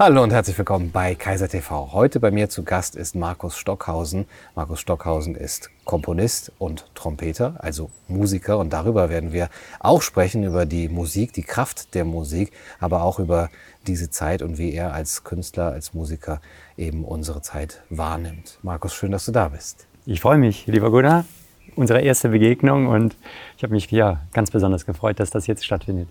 Hallo und herzlich willkommen bei Kaiser TV. Heute bei mir zu Gast ist Markus Stockhausen. Markus Stockhausen ist Komponist und Trompeter, also Musiker. Und darüber werden wir auch sprechen, über die Musik, die Kraft der Musik, aber auch über diese Zeit und wie er als Künstler, als Musiker eben unsere Zeit wahrnimmt. Markus, schön, dass du da bist. Ich freue mich, lieber Gunnar unsere erste Begegnung und ich habe mich ja ganz besonders gefreut, dass das jetzt stattfindet.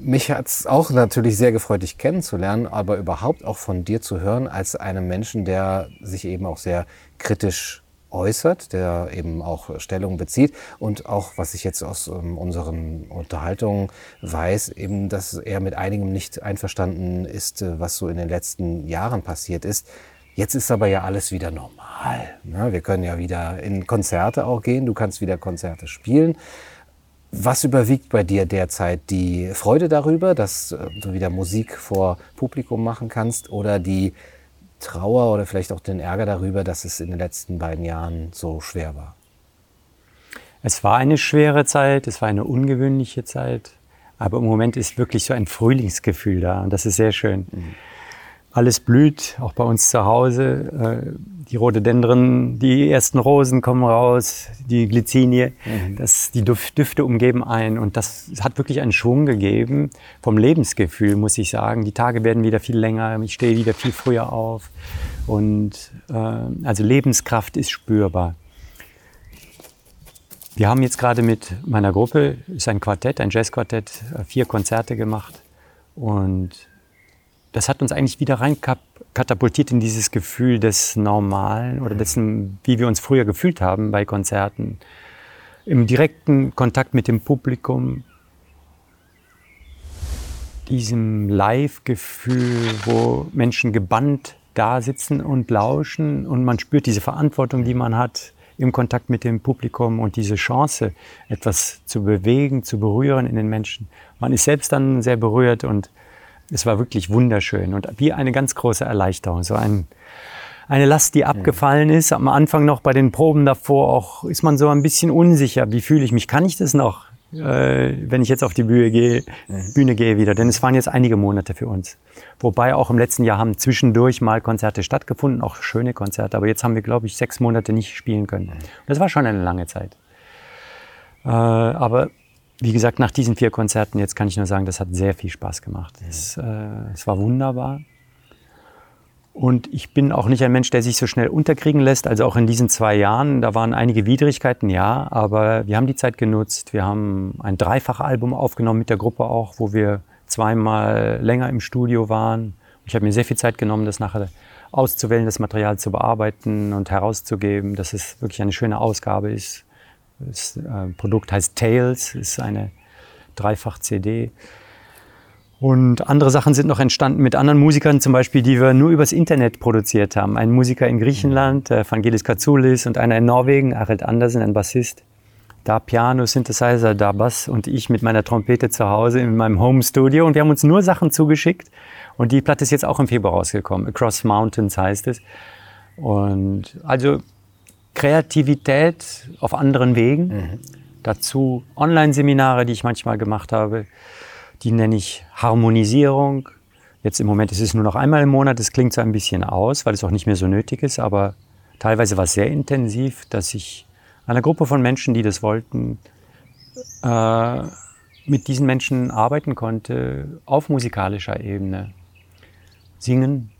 Mich hat es auch natürlich sehr gefreut, dich kennenzulernen, aber überhaupt auch von dir zu hören als einem Menschen, der sich eben auch sehr kritisch äußert, der eben auch Stellung bezieht und auch, was ich jetzt aus ähm, unseren Unterhaltungen weiß, eben, dass er mit einigem nicht einverstanden ist, äh, was so in den letzten Jahren passiert ist. Jetzt ist aber ja alles wieder normal. Ne? Wir können ja wieder in Konzerte auch gehen, du kannst wieder Konzerte spielen. Was überwiegt bei dir derzeit die Freude darüber, dass äh, du wieder Musik vor Publikum machen kannst oder die Trauer oder vielleicht auch den Ärger darüber, dass es in den letzten beiden Jahren so schwer war? Es war eine schwere Zeit, es war eine ungewöhnliche Zeit, aber im Moment ist wirklich so ein Frühlingsgefühl da und das ist sehr schön. Mhm alles blüht, auch bei uns zu Hause. Die Rhododendren, die ersten Rosen kommen raus, die Glycinie, mhm. das, die Düfte umgeben ein und das hat wirklich einen Schwung gegeben vom Lebensgefühl, muss ich sagen. Die Tage werden wieder viel länger, ich stehe wieder viel früher auf und äh, also Lebenskraft ist spürbar. Wir haben jetzt gerade mit meiner Gruppe, ist ein Quartett, ein Jazzquartett, äh, vier Konzerte gemacht und das hat uns eigentlich wieder rein katapultiert in dieses Gefühl des Normalen oder dessen, wie wir uns früher gefühlt haben bei Konzerten. Im direkten Kontakt mit dem Publikum, diesem Live-Gefühl, wo Menschen gebannt da sitzen und lauschen und man spürt diese Verantwortung, die man hat im Kontakt mit dem Publikum und diese Chance, etwas zu bewegen, zu berühren in den Menschen. Man ist selbst dann sehr berührt und es war wirklich wunderschön und wie eine ganz große Erleichterung. So ein, eine Last, die abgefallen ist. Am Anfang noch bei den Proben davor auch ist man so ein bisschen unsicher. Wie fühle ich mich? Kann ich das noch, äh, wenn ich jetzt auf die Bühne gehe, Bühne gehe wieder? Denn es waren jetzt einige Monate für uns. Wobei auch im letzten Jahr haben zwischendurch mal Konzerte stattgefunden, auch schöne Konzerte. Aber jetzt haben wir, glaube ich, sechs Monate nicht spielen können. Das war schon eine lange Zeit. Äh, aber wie gesagt, nach diesen vier Konzerten, jetzt kann ich nur sagen, das hat sehr viel Spaß gemacht. Es, äh, es war wunderbar. Und ich bin auch nicht ein Mensch, der sich so schnell unterkriegen lässt. Also auch in diesen zwei Jahren, da waren einige Widrigkeiten, ja, aber wir haben die Zeit genutzt. Wir haben ein Dreifachalbum aufgenommen mit der Gruppe auch, wo wir zweimal länger im Studio waren. Ich habe mir sehr viel Zeit genommen, das nachher auszuwählen, das Material zu bearbeiten und herauszugeben, dass es wirklich eine schöne Ausgabe ist. Das äh, Produkt heißt Tales, ist eine Dreifach-CD. Und andere Sachen sind noch entstanden mit anderen Musikern, zum Beispiel, die wir nur übers Internet produziert haben. Ein Musiker in Griechenland, äh, Vangelis Katsoulis, und einer in Norwegen, Arild Andersen, ein Bassist. Da Piano, Synthesizer, da Bass und ich mit meiner Trompete zu Hause in meinem Home Studio. Und wir haben uns nur Sachen zugeschickt. Und die Platte ist jetzt auch im Februar rausgekommen. Across Mountains heißt es. Und also Kreativität auf anderen Wegen. Mhm. Dazu Online-Seminare, die ich manchmal gemacht habe. Die nenne ich Harmonisierung. Jetzt im Moment ist es nur noch einmal im Monat. Das klingt so ein bisschen aus, weil es auch nicht mehr so nötig ist. Aber teilweise war es sehr intensiv, dass ich einer Gruppe von Menschen, die das wollten, äh, mit diesen Menschen arbeiten konnte auf musikalischer Ebene. Singen.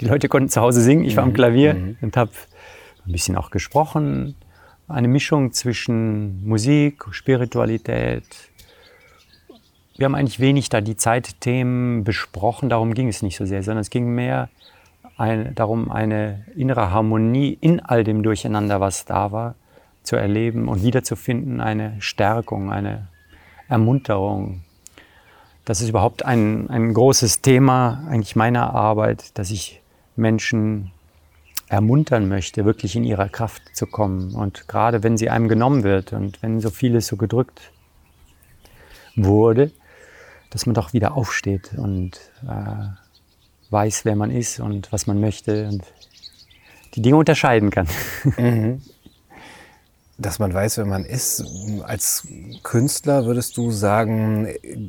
Die Leute konnten zu Hause singen. Ich war am mhm. Klavier mhm. und habe ein bisschen auch gesprochen. Eine Mischung zwischen Musik, Spiritualität. Wir haben eigentlich wenig da die Zeitthemen besprochen, darum ging es nicht so sehr, sondern es ging mehr ein, darum, eine innere Harmonie in all dem Durcheinander, was da war, zu erleben und wiederzufinden, eine Stärkung, eine Ermunterung. Das ist überhaupt ein, ein großes Thema eigentlich meiner Arbeit, dass ich Menschen ermuntern möchte, wirklich in ihrer Kraft zu kommen. Und gerade wenn sie einem genommen wird und wenn so vieles so gedrückt wurde, dass man doch wieder aufsteht und äh, weiß, wer man ist und was man möchte und die Dinge unterscheiden kann. Mhm. dass man weiß, wer man ist. Als Künstler würdest du sagen,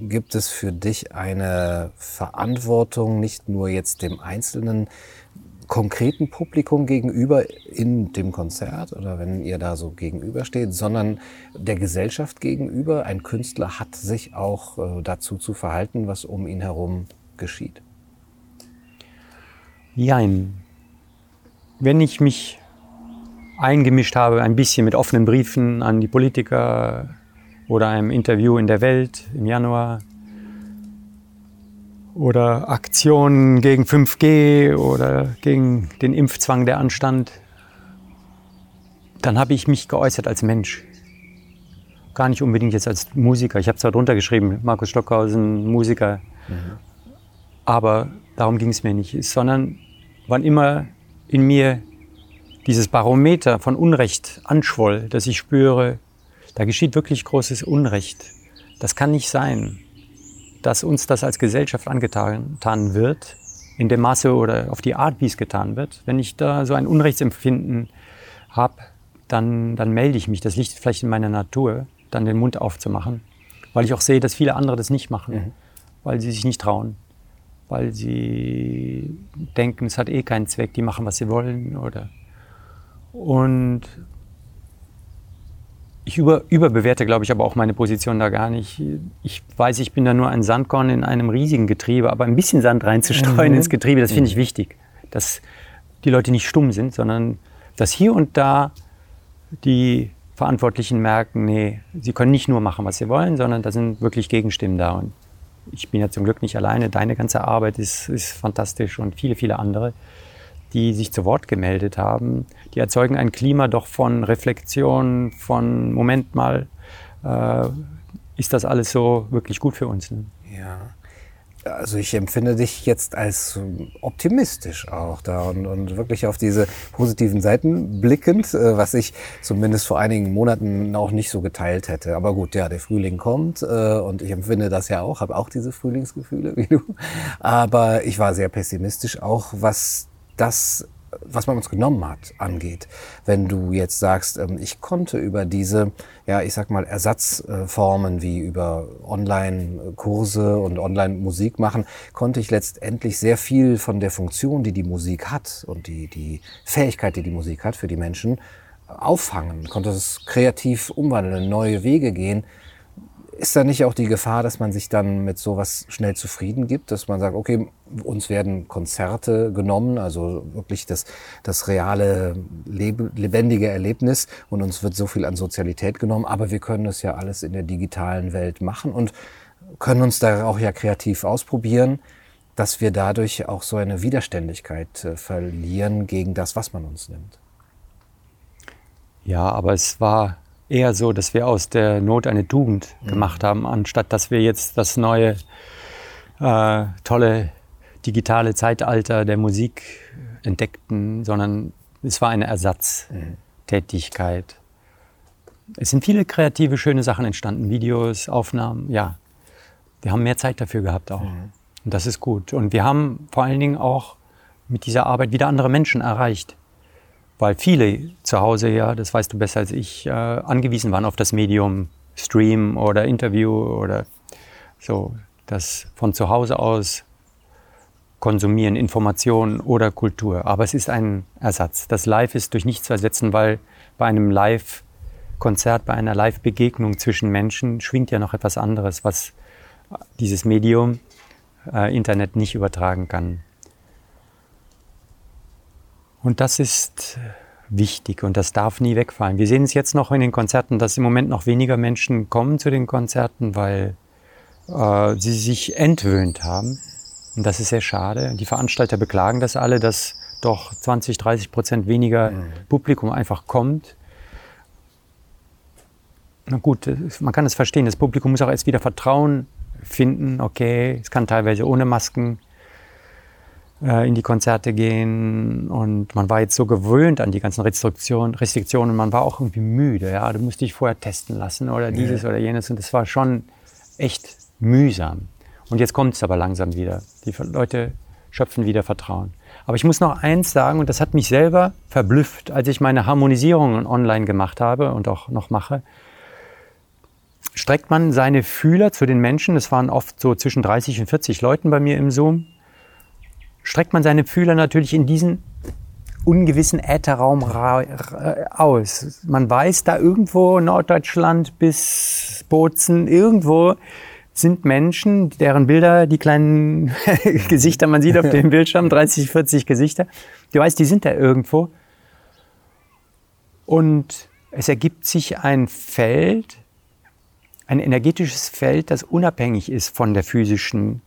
gibt es für dich eine Verantwortung, nicht nur jetzt dem einzelnen konkreten Publikum gegenüber in dem Konzert oder wenn ihr da so gegenübersteht, sondern der Gesellschaft gegenüber. Ein Künstler hat sich auch äh, dazu zu verhalten, was um ihn herum geschieht. Jein. Wenn ich mich eingemischt habe, ein bisschen mit offenen Briefen an die Politiker oder einem Interview in der Welt im Januar, oder Aktionen gegen 5G oder gegen den Impfzwang, der anstand, dann habe ich mich geäußert als Mensch. Gar nicht unbedingt jetzt als Musiker. Ich habe zwar drunter geschrieben, Markus Stockhausen, Musiker, mhm. aber darum ging es mir nicht, sondern wann immer in mir dieses Barometer von Unrecht anschwoll, dass ich spüre, da geschieht wirklich großes Unrecht. Das kann nicht sein dass uns das als Gesellschaft angetan wird, in dem Maße oder auf die Art, wie es getan wird. Wenn ich da so ein Unrechtsempfinden habe, dann, dann melde ich mich. Das liegt vielleicht in meiner Natur, dann den Mund aufzumachen, weil ich auch sehe, dass viele andere das nicht machen, mhm. weil sie sich nicht trauen, weil sie denken, es hat eh keinen Zweck, die machen, was sie wollen. Oder und ich über, überbewerte, glaube ich, aber auch meine Position da gar nicht. Ich weiß, ich bin da nur ein Sandkorn in einem riesigen Getriebe, aber ein bisschen Sand reinzustreuen mhm. ins Getriebe, das finde ich mhm. wichtig. Dass die Leute nicht stumm sind, sondern dass hier und da die Verantwortlichen merken, nee, sie können nicht nur machen, was sie wollen, sondern da sind wirklich Gegenstimmen da. Und ich bin ja zum Glück nicht alleine. Deine ganze Arbeit ist, ist fantastisch und viele, viele andere die sich zu Wort gemeldet haben, die erzeugen ein Klima doch von Reflexion, von Moment mal, äh, ist das alles so wirklich gut für uns? Ne? Ja. Also ich empfinde dich jetzt als optimistisch auch da und, und wirklich auf diese positiven Seiten blickend, äh, was ich zumindest vor einigen Monaten auch nicht so geteilt hätte. Aber gut, ja, der Frühling kommt äh, und ich empfinde das ja auch, habe auch diese Frühlingsgefühle wie du. Aber ich war sehr pessimistisch auch, was das, was man uns genommen hat, angeht. Wenn du jetzt sagst, ähm, ich konnte über diese, ja, ich sag mal, Ersatzformen wie über Online-Kurse und Online-Musik machen, konnte ich letztendlich sehr viel von der Funktion, die die Musik hat und die, die Fähigkeit, die die Musik hat für die Menschen, auffangen, konnte es kreativ umwandeln, neue Wege gehen, ist da nicht auch die Gefahr, dass man sich dann mit sowas schnell zufrieden gibt, dass man sagt, okay, uns werden Konzerte genommen, also wirklich das, das reale, lebendige Erlebnis und uns wird so viel an Sozialität genommen, aber wir können es ja alles in der digitalen Welt machen und können uns da auch ja kreativ ausprobieren, dass wir dadurch auch so eine Widerständigkeit äh, verlieren gegen das, was man uns nimmt. Ja, aber es war eher so, dass wir aus der Not eine Tugend mhm. gemacht haben, anstatt dass wir jetzt das neue, äh, tolle digitale Zeitalter der Musik entdeckten, sondern es war eine Ersatztätigkeit. Es sind viele kreative, schöne Sachen entstanden, Videos, Aufnahmen, ja. Wir haben mehr Zeit dafür gehabt auch. Mhm. Und das ist gut. Und wir haben vor allen Dingen auch mit dieser Arbeit wieder andere Menschen erreicht weil viele zu Hause, ja, das weißt du besser als ich, äh, angewiesen waren auf das Medium Stream oder Interview oder so, das von zu Hause aus konsumieren, Informationen oder Kultur. Aber es ist ein Ersatz. Das Live ist durch nichts zu ersetzen, weil bei einem Live-Konzert, bei einer Live-Begegnung zwischen Menschen schwingt ja noch etwas anderes, was dieses Medium äh, Internet nicht übertragen kann. Und das ist wichtig und das darf nie wegfallen. Wir sehen es jetzt noch in den Konzerten, dass im Moment noch weniger Menschen kommen zu den Konzerten, weil äh, sie sich entwöhnt haben. Und das ist sehr schade. Die Veranstalter beklagen das alle, dass doch 20, 30 Prozent weniger mhm. Publikum einfach kommt. Na gut, man kann es verstehen. Das Publikum muss auch erst wieder Vertrauen finden. Okay, es kann teilweise ohne Masken äh, in die Konzerte gehen und man war jetzt so gewöhnt an die ganzen Restriktionen, Restriktionen, man war auch irgendwie müde, ja, du musst dich vorher testen lassen oder dieses ja. oder jenes und das war schon echt mühsam. Und jetzt kommt es aber langsam wieder. Die Leute schöpfen wieder Vertrauen. Aber ich muss noch eins sagen, und das hat mich selber verblüfft, als ich meine Harmonisierungen online gemacht habe und auch noch mache. Streckt man seine Fühler zu den Menschen, das waren oft so zwischen 30 und 40 Leuten bei mir im Zoom, streckt man seine Fühler natürlich in diesen ungewissen Ätherraum aus. Man weiß, da irgendwo Norddeutschland bis Bozen, irgendwo sind Menschen, deren Bilder, die kleinen Gesichter, man sieht auf dem Bildschirm, 30, 40 Gesichter, du weißt, die sind da irgendwo. Und es ergibt sich ein Feld, ein energetisches Feld, das unabhängig ist von der physischen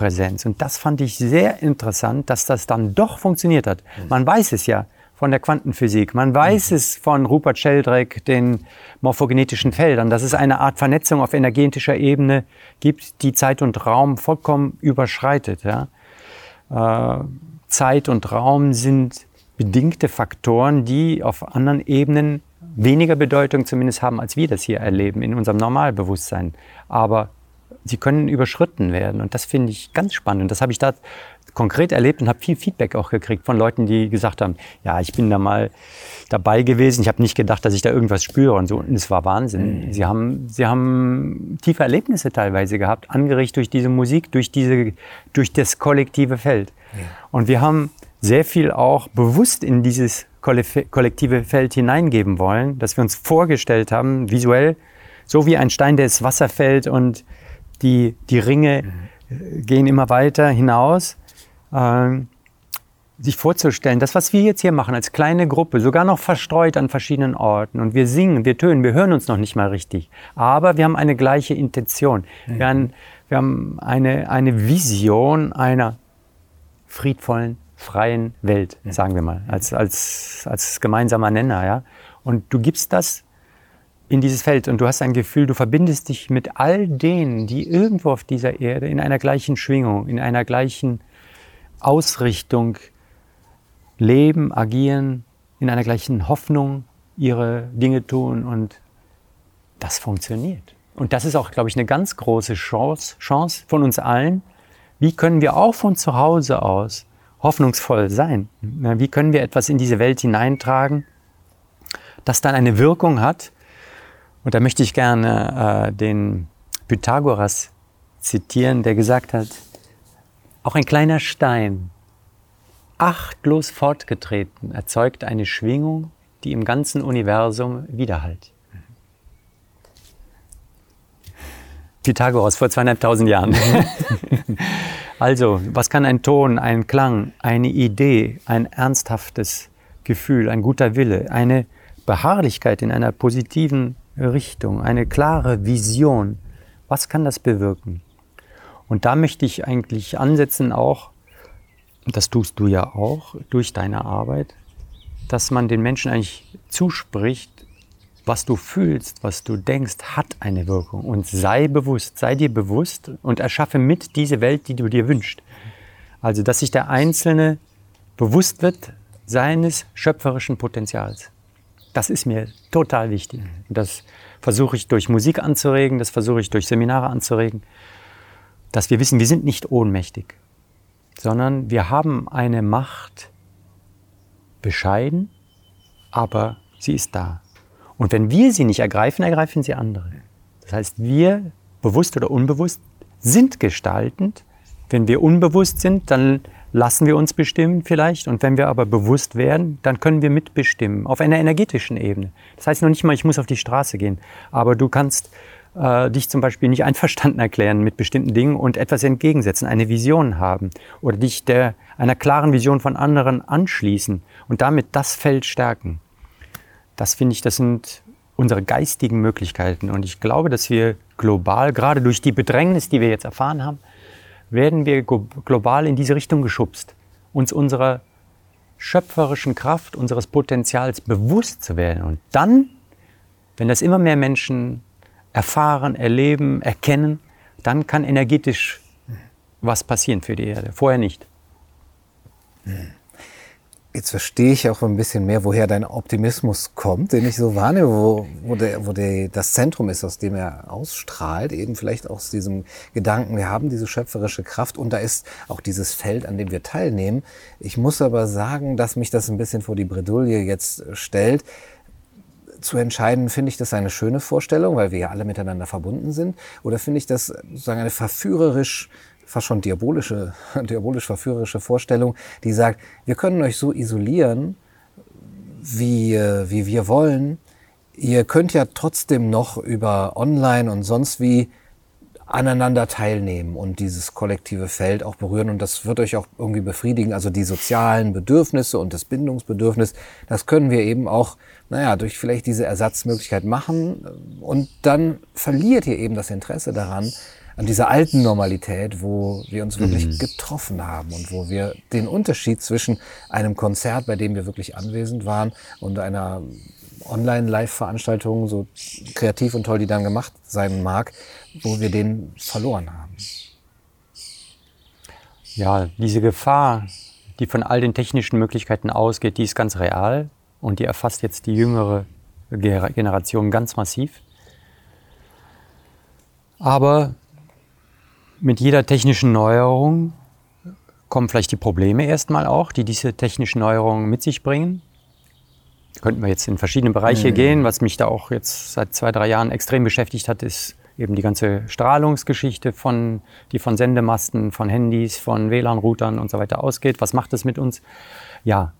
Präsenz. Und das fand ich sehr interessant, dass das dann doch funktioniert hat. Man weiß es ja von der Quantenphysik, man weiß mhm. es von Rupert Sheldrake, den morphogenetischen Feldern, dass es eine Art Vernetzung auf energetischer Ebene gibt, die Zeit und Raum vollkommen überschreitet. Ja? Äh, Zeit und Raum sind bedingte Faktoren, die auf anderen Ebenen weniger Bedeutung zumindest haben, als wir das hier erleben in unserem Normalbewusstsein. Aber sie können überschritten werden. Und das finde ich ganz spannend. Und das habe ich da konkret erlebt und habe viel Feedback auch gekriegt von Leuten, die gesagt haben, ja, ich bin da mal dabei gewesen, ich habe nicht gedacht, dass ich da irgendwas spüre und so. Und es war Wahnsinn. Mhm. Sie haben, sie haben tiefe Erlebnisse teilweise gehabt, angerichtet durch diese Musik, durch, diese, durch das kollektive Feld. Ja. Und wir haben sehr viel auch bewusst in dieses kollektive Feld hineingeben wollen, dass wir uns vorgestellt haben, visuell, so wie ein Stein, der ins Wasser fällt und die, die Ringe mhm. gehen immer weiter hinaus. Ähm, sich vorzustellen, das, was wir jetzt hier machen als kleine Gruppe, sogar noch verstreut an verschiedenen Orten und wir singen, wir tönen, wir hören uns noch nicht mal richtig, aber wir haben eine gleiche Intention. Mhm. Wir haben, wir haben eine, eine Vision einer friedvollen, freien Welt, mhm. sagen wir mal, als, als, als gemeinsamer Nenner. Ja? Und du gibst das in dieses Feld und du hast ein Gefühl, du verbindest dich mit all denen, die irgendwo auf dieser Erde in einer gleichen Schwingung, in einer gleichen Ausrichtung leben, agieren, in einer gleichen Hoffnung ihre Dinge tun und das funktioniert. Und das ist auch, glaube ich, eine ganz große Chance, Chance von uns allen. Wie können wir auch von zu Hause aus hoffnungsvoll sein? Wie können wir etwas in diese Welt hineintragen, das dann eine Wirkung hat, und da möchte ich gerne äh, den Pythagoras zitieren, der gesagt hat, auch ein kleiner Stein, achtlos fortgetreten, erzeugt eine Schwingung, die im ganzen Universum widerhallt. Pythagoras vor zweieinhalbtausend Jahren. also, was kann ein Ton, ein Klang, eine Idee, ein ernsthaftes Gefühl, ein guter Wille, eine Beharrlichkeit in einer positiven Richtung, eine klare Vision. Was kann das bewirken? Und da möchte ich eigentlich ansetzen auch, das tust du ja auch durch deine Arbeit, dass man den Menschen eigentlich zuspricht, was du fühlst, was du denkst, hat eine Wirkung. Und sei bewusst, sei dir bewusst und erschaffe mit diese Welt, die du dir wünschst. Also, dass sich der Einzelne bewusst wird seines schöpferischen Potenzials. Das ist mir total wichtig. Und das versuche ich durch Musik anzuregen, das versuche ich durch Seminare anzuregen, dass wir wissen, wir sind nicht ohnmächtig, sondern wir haben eine Macht, bescheiden, aber sie ist da. Und wenn wir sie nicht ergreifen, ergreifen sie andere. Das heißt, wir, bewusst oder unbewusst, sind gestaltend. Wenn wir unbewusst sind, dann lassen wir uns bestimmen vielleicht. Und wenn wir aber bewusst werden, dann können wir mitbestimmen auf einer energetischen Ebene. Das heißt noch nicht mal, ich muss auf die Straße gehen, aber du kannst äh, dich zum Beispiel nicht einverstanden erklären mit bestimmten Dingen und etwas entgegensetzen, eine Vision haben oder dich der, einer klaren Vision von anderen anschließen und damit das Feld stärken. Das finde ich, das sind unsere geistigen Möglichkeiten. Und ich glaube, dass wir global, gerade durch die Bedrängnis, die wir jetzt erfahren haben, werden wir global in diese Richtung geschubst, uns unserer schöpferischen Kraft, unseres Potenzials bewusst zu werden. Und dann, wenn das immer mehr Menschen erfahren, erleben, erkennen, dann kann energetisch was passieren für die Erde. Vorher nicht. Jetzt verstehe ich auch ein bisschen mehr, woher dein Optimismus kommt, den ich so wahrnehme, wo, wo, der, wo der, das Zentrum ist, aus dem er ausstrahlt, eben vielleicht aus diesem Gedanken, wir haben diese schöpferische Kraft und da ist auch dieses Feld, an dem wir teilnehmen. Ich muss aber sagen, dass mich das ein bisschen vor die Bredouille jetzt stellt. Zu entscheiden, finde ich das eine schöne Vorstellung, weil wir ja alle miteinander verbunden sind, oder finde ich das sozusagen eine verführerisch fast schon diabolische, diabolisch verführerische Vorstellung, die sagt, wir können euch so isolieren, wie, äh, wie wir wollen. Ihr könnt ja trotzdem noch über online und sonst wie aneinander teilnehmen und dieses kollektive Feld auch berühren. Und das wird euch auch irgendwie befriedigen. Also die sozialen Bedürfnisse und das Bindungsbedürfnis, das können wir eben auch, naja, durch vielleicht diese Ersatzmöglichkeit machen. Und dann verliert ihr eben das Interesse daran, an dieser alten Normalität, wo wir uns wirklich mhm. getroffen haben und wo wir den Unterschied zwischen einem Konzert, bei dem wir wirklich anwesend waren, und einer Online-Live-Veranstaltung, so kreativ und toll die dann gemacht sein mag, wo wir den verloren haben. Ja, diese Gefahr, die von all den technischen Möglichkeiten ausgeht, die ist ganz real und die erfasst jetzt die jüngere Generation ganz massiv. Aber mit jeder technischen Neuerung kommen vielleicht die Probleme erstmal auch, die diese technischen Neuerungen mit sich bringen. Könnten wir jetzt in verschiedene Bereiche mhm. gehen. Was mich da auch jetzt seit zwei, drei Jahren extrem beschäftigt hat, ist eben die ganze Strahlungsgeschichte, von, die von Sendemasten, von Handys, von WLAN-Routern und so weiter ausgeht. Was macht das mit uns? Ja,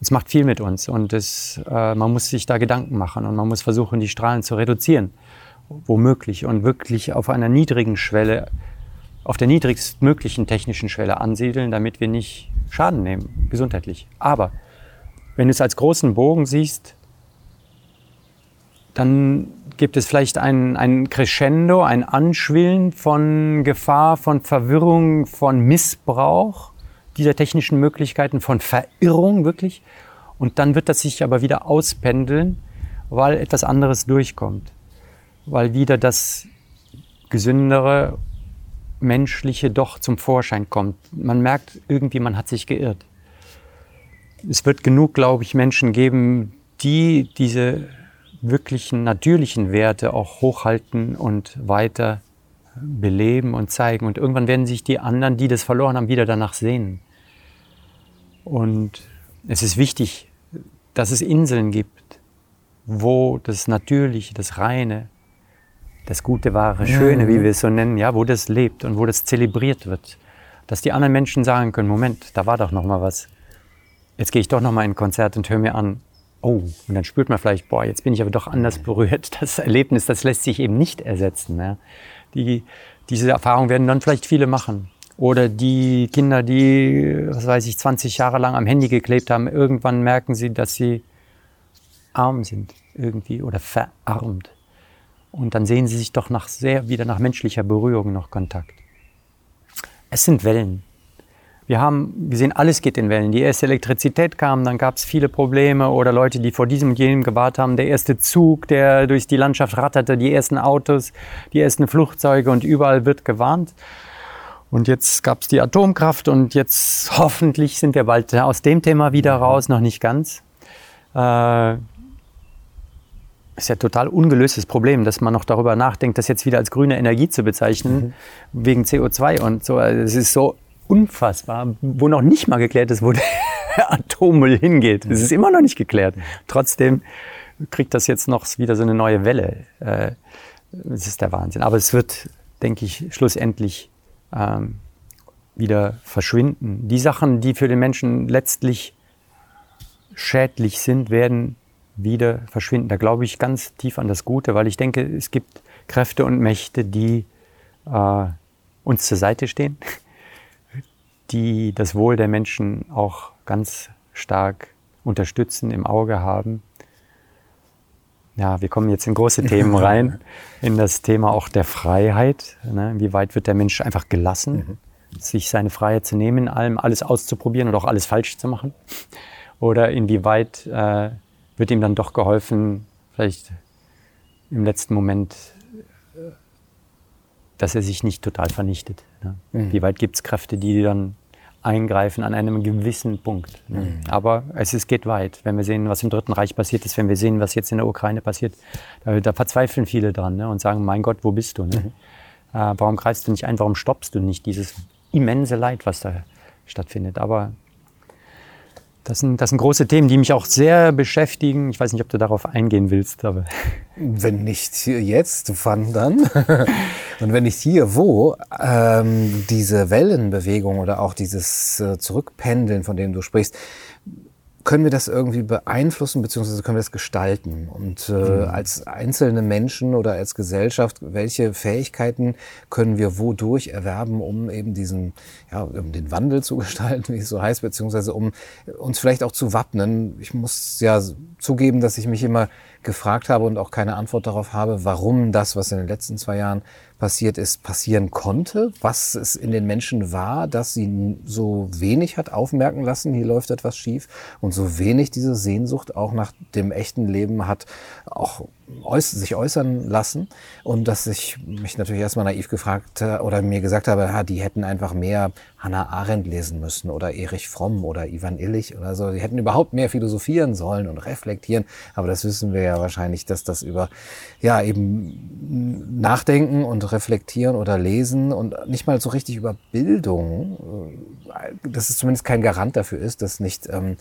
es macht viel mit uns und es, äh, man muss sich da Gedanken machen und man muss versuchen, die Strahlen zu reduzieren, womöglich und wirklich auf einer niedrigen Schwelle auf der niedrigstmöglichen technischen Schwelle ansiedeln, damit wir nicht Schaden nehmen, gesundheitlich. Aber wenn du es als großen Bogen siehst, dann gibt es vielleicht ein, ein Crescendo, ein Anschwillen von Gefahr, von Verwirrung, von Missbrauch dieser technischen Möglichkeiten, von Verirrung wirklich. Und dann wird das sich aber wieder auspendeln, weil etwas anderes durchkommt. Weil wieder das gesündere Menschliche doch zum Vorschein kommt. Man merkt irgendwie, man hat sich geirrt. Es wird genug, glaube ich, Menschen geben, die diese wirklichen natürlichen Werte auch hochhalten und weiter beleben und zeigen. Und irgendwann werden sich die anderen, die das verloren haben, wieder danach sehnen. Und es ist wichtig, dass es Inseln gibt, wo das Natürliche, das Reine, das Gute, Wahre, Schöne, wie wir es so nennen, ja, wo das lebt und wo das zelebriert wird. Dass die anderen Menschen sagen können, Moment, da war doch noch mal was. Jetzt gehe ich doch noch mal in ein Konzert und höre mir an. Oh, und dann spürt man vielleicht, boah, jetzt bin ich aber doch anders berührt. Das Erlebnis, das lässt sich eben nicht ersetzen. Ja. Die, diese Erfahrung werden dann vielleicht viele machen. Oder die Kinder, die, was weiß ich, 20 Jahre lang am Handy geklebt haben, irgendwann merken sie, dass sie arm sind irgendwie oder verarmt. Und dann sehen sie sich doch nach sehr, wieder nach menschlicher Berührung noch Kontakt. Es sind Wellen. Wir haben gesehen, alles geht in Wellen. Die erste Elektrizität kam, dann gab es viele Probleme oder Leute, die vor diesem und jenem gewartet haben. Der erste Zug, der durch die Landschaft ratterte, die ersten Autos, die ersten Flugzeuge und überall wird gewarnt. Und jetzt gab es die Atomkraft und jetzt hoffentlich sind wir bald aus dem Thema wieder raus, noch nicht ganz. Äh, ist ja total ungelöstes Problem, dass man noch darüber nachdenkt, das jetzt wieder als grüne Energie zu bezeichnen, mhm. wegen CO2 und so. Also es ist so unfassbar, wo noch nicht mal geklärt ist, wo der Atommüll hingeht. Es ist immer noch nicht geklärt. Trotzdem kriegt das jetzt noch wieder so eine neue Welle. Äh, das ist der Wahnsinn. Aber es wird, denke ich, schlussendlich ähm, wieder verschwinden. Die Sachen, die für den Menschen letztlich schädlich sind, werden wieder verschwinden. Da glaube ich ganz tief an das Gute, weil ich denke, es gibt Kräfte und Mächte, die äh, uns zur Seite stehen, die das Wohl der Menschen auch ganz stark unterstützen, im Auge haben. Ja, wir kommen jetzt in große Themen rein, in das Thema auch der Freiheit. Ne? Wie weit wird der Mensch einfach gelassen, mhm. sich seine Freiheit zu nehmen, in allem alles auszuprobieren und auch alles falsch zu machen? Oder inwieweit äh, wird ihm dann doch geholfen, vielleicht im letzten Moment, dass er sich nicht total vernichtet. Ne? Mhm. Wie weit gibt es Kräfte, die dann eingreifen an einem gewissen Punkt. Ne? Mhm. Aber es, es geht weit. Wenn wir sehen, was im Dritten Reich passiert ist, wenn wir sehen, was jetzt in der Ukraine passiert, da, da verzweifeln viele dran ne? und sagen, mein Gott, wo bist du? Ne? Mhm. Äh, warum greifst du nicht ein? Warum stoppst du nicht dieses immense Leid, was da stattfindet? Aber das sind, das sind große Themen, die mich auch sehr beschäftigen. Ich weiß nicht, ob du darauf eingehen willst, aber. Wenn nicht jetzt, wann dann? Und wenn nicht hier, wo? Ähm, diese Wellenbewegung oder auch dieses äh, Zurückpendeln, von dem du sprichst, können wir das irgendwie beeinflussen, beziehungsweise können wir das gestalten? Und äh, mhm. als einzelne Menschen oder als Gesellschaft, welche Fähigkeiten können wir wodurch erwerben, um eben diesen, ja, um den Wandel zu gestalten, wie es so heißt, beziehungsweise um uns vielleicht auch zu wappnen? Ich muss ja zugeben, dass ich mich immer gefragt habe und auch keine Antwort darauf habe, warum das, was in den letzten zwei Jahren passiert ist, passieren konnte, was es in den Menschen war, dass sie so wenig hat aufmerken lassen, hier läuft etwas schief und so wenig diese Sehnsucht auch nach dem echten Leben hat auch sich äußern lassen und dass ich mich natürlich erstmal naiv gefragt äh, oder mir gesagt habe, ja, die hätten einfach mehr Hannah Arendt lesen müssen oder Erich Fromm oder Ivan Illich oder so. Die hätten überhaupt mehr philosophieren sollen und reflektieren. Aber das wissen wir ja wahrscheinlich, dass das über, ja, eben nachdenken und reflektieren oder lesen und nicht mal so richtig über Bildung, äh, dass es zumindest kein Garant dafür ist, dass nicht ähm,